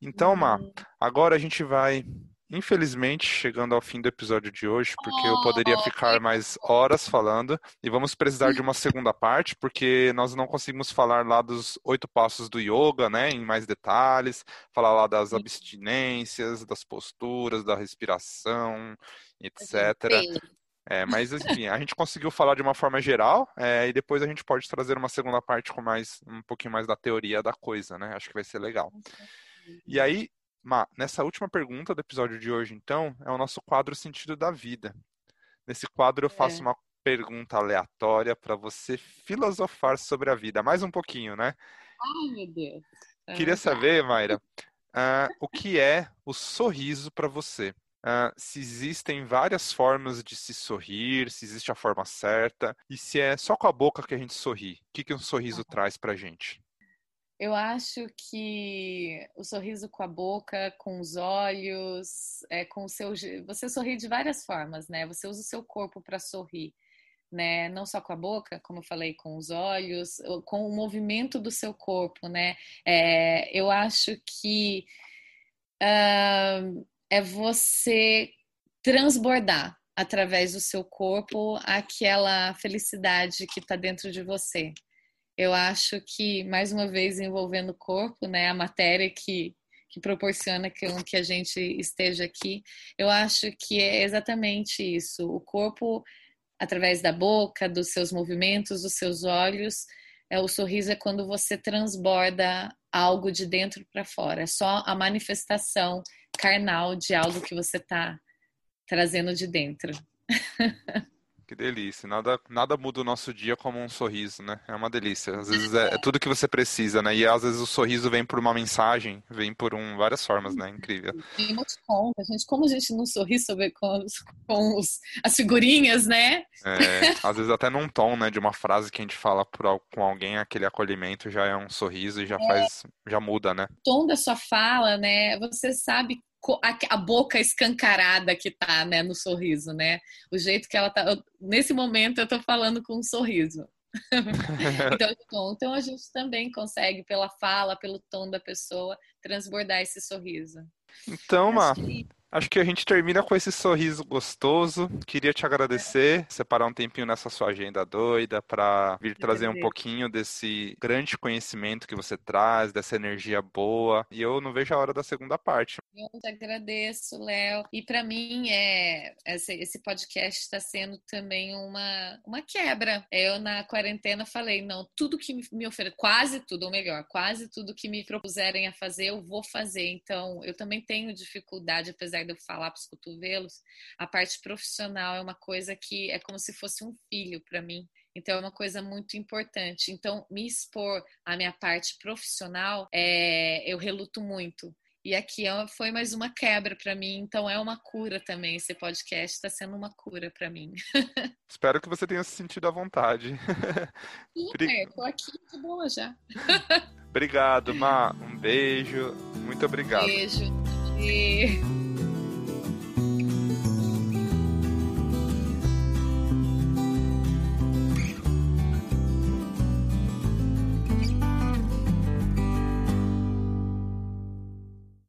Então, Má, uhum. agora a gente vai Infelizmente, chegando ao fim do episódio de hoje, porque eu poderia ficar mais horas falando, e vamos precisar de uma segunda parte, porque nós não conseguimos falar lá dos oito passos do yoga, né, em mais detalhes, falar lá das abstinências, das posturas, da respiração, etc. É, mas enfim, a gente conseguiu falar de uma forma geral, é, e depois a gente pode trazer uma segunda parte com mais um pouquinho mais da teoria da coisa, né? Acho que vai ser legal. E aí, Ma, nessa última pergunta do episódio de hoje, então, é o nosso quadro Sentido da Vida. Nesse quadro eu faço é. uma pergunta aleatória para você filosofar sobre a vida, mais um pouquinho, né?
Ai, meu Deus.
Queria saber, Mayra, uh, o que é o sorriso para você? Uh, se existem várias formas de se sorrir, se existe a forma certa, e se é só com a boca que a gente sorri. O que, que um sorriso traz para gente?
Eu acho que o sorriso com a boca, com os olhos, é com o seu, você sorri de várias formas, né? Você usa o seu corpo para sorrir, né? Não só com a boca, como eu falei, com os olhos, com o movimento do seu corpo, né? É, eu acho que uh, é você transbordar através do seu corpo aquela felicidade que está dentro de você. Eu acho que, mais uma vez, envolvendo o corpo, né, a matéria que, que proporciona que, que a gente esteja aqui, eu acho que é exatamente isso. O corpo, através da boca, dos seus movimentos, dos seus olhos, é, o sorriso é quando você transborda algo de dentro para fora. É só a manifestação carnal de algo que você está trazendo de dentro.
Que delícia. Nada, nada muda o nosso dia como um sorriso, né? É uma delícia. Às vezes é, é tudo que você precisa, né? E às vezes o sorriso vem por uma mensagem, vem por um, várias formas, né? Incrível.
Tem muitos conta, gente. Como a gente não sorri sobre com, com os, as figurinhas, né?
É, às vezes até num tom, né? De uma frase que a gente fala por, com alguém, aquele acolhimento já é um sorriso e já é. faz, já muda, né?
O tom da sua fala, né? Você sabe a, boca escancarada que tá, né, no sorriso, né? O jeito que ela tá. Eu, nesse momento eu tô falando com um sorriso. então, então a gente também consegue, pela fala, pelo tom da pessoa, transbordar esse sorriso.
Então, Má, Acho que a gente termina com esse sorriso gostoso. Queria te agradecer, separar um tempinho nessa sua agenda doida para vir trazer um pouquinho desse grande conhecimento que você traz, dessa energia boa. E eu não vejo a hora da segunda parte.
Eu te agradeço, Léo. E para mim, é, esse podcast está sendo também uma, uma quebra. Eu, na quarentena, falei: não, tudo que me oferece, quase tudo, ou melhor, quase tudo que me propuserem a fazer, eu vou fazer. Então, eu também tenho dificuldade, apesar de eu falar para os cotovelos, a parte profissional é uma coisa que é como se fosse um filho para mim. Então, é uma coisa muito importante. Então, me expor à minha parte profissional, é, eu reluto muito. E aqui é foi mais uma quebra para mim, então é uma cura também. Esse podcast está sendo uma cura para mim.
Espero que você tenha se sentido à vontade.
Estou aqui de boa já.
Obrigado, Ma. Um beijo. Muito obrigado.
Beijo. E...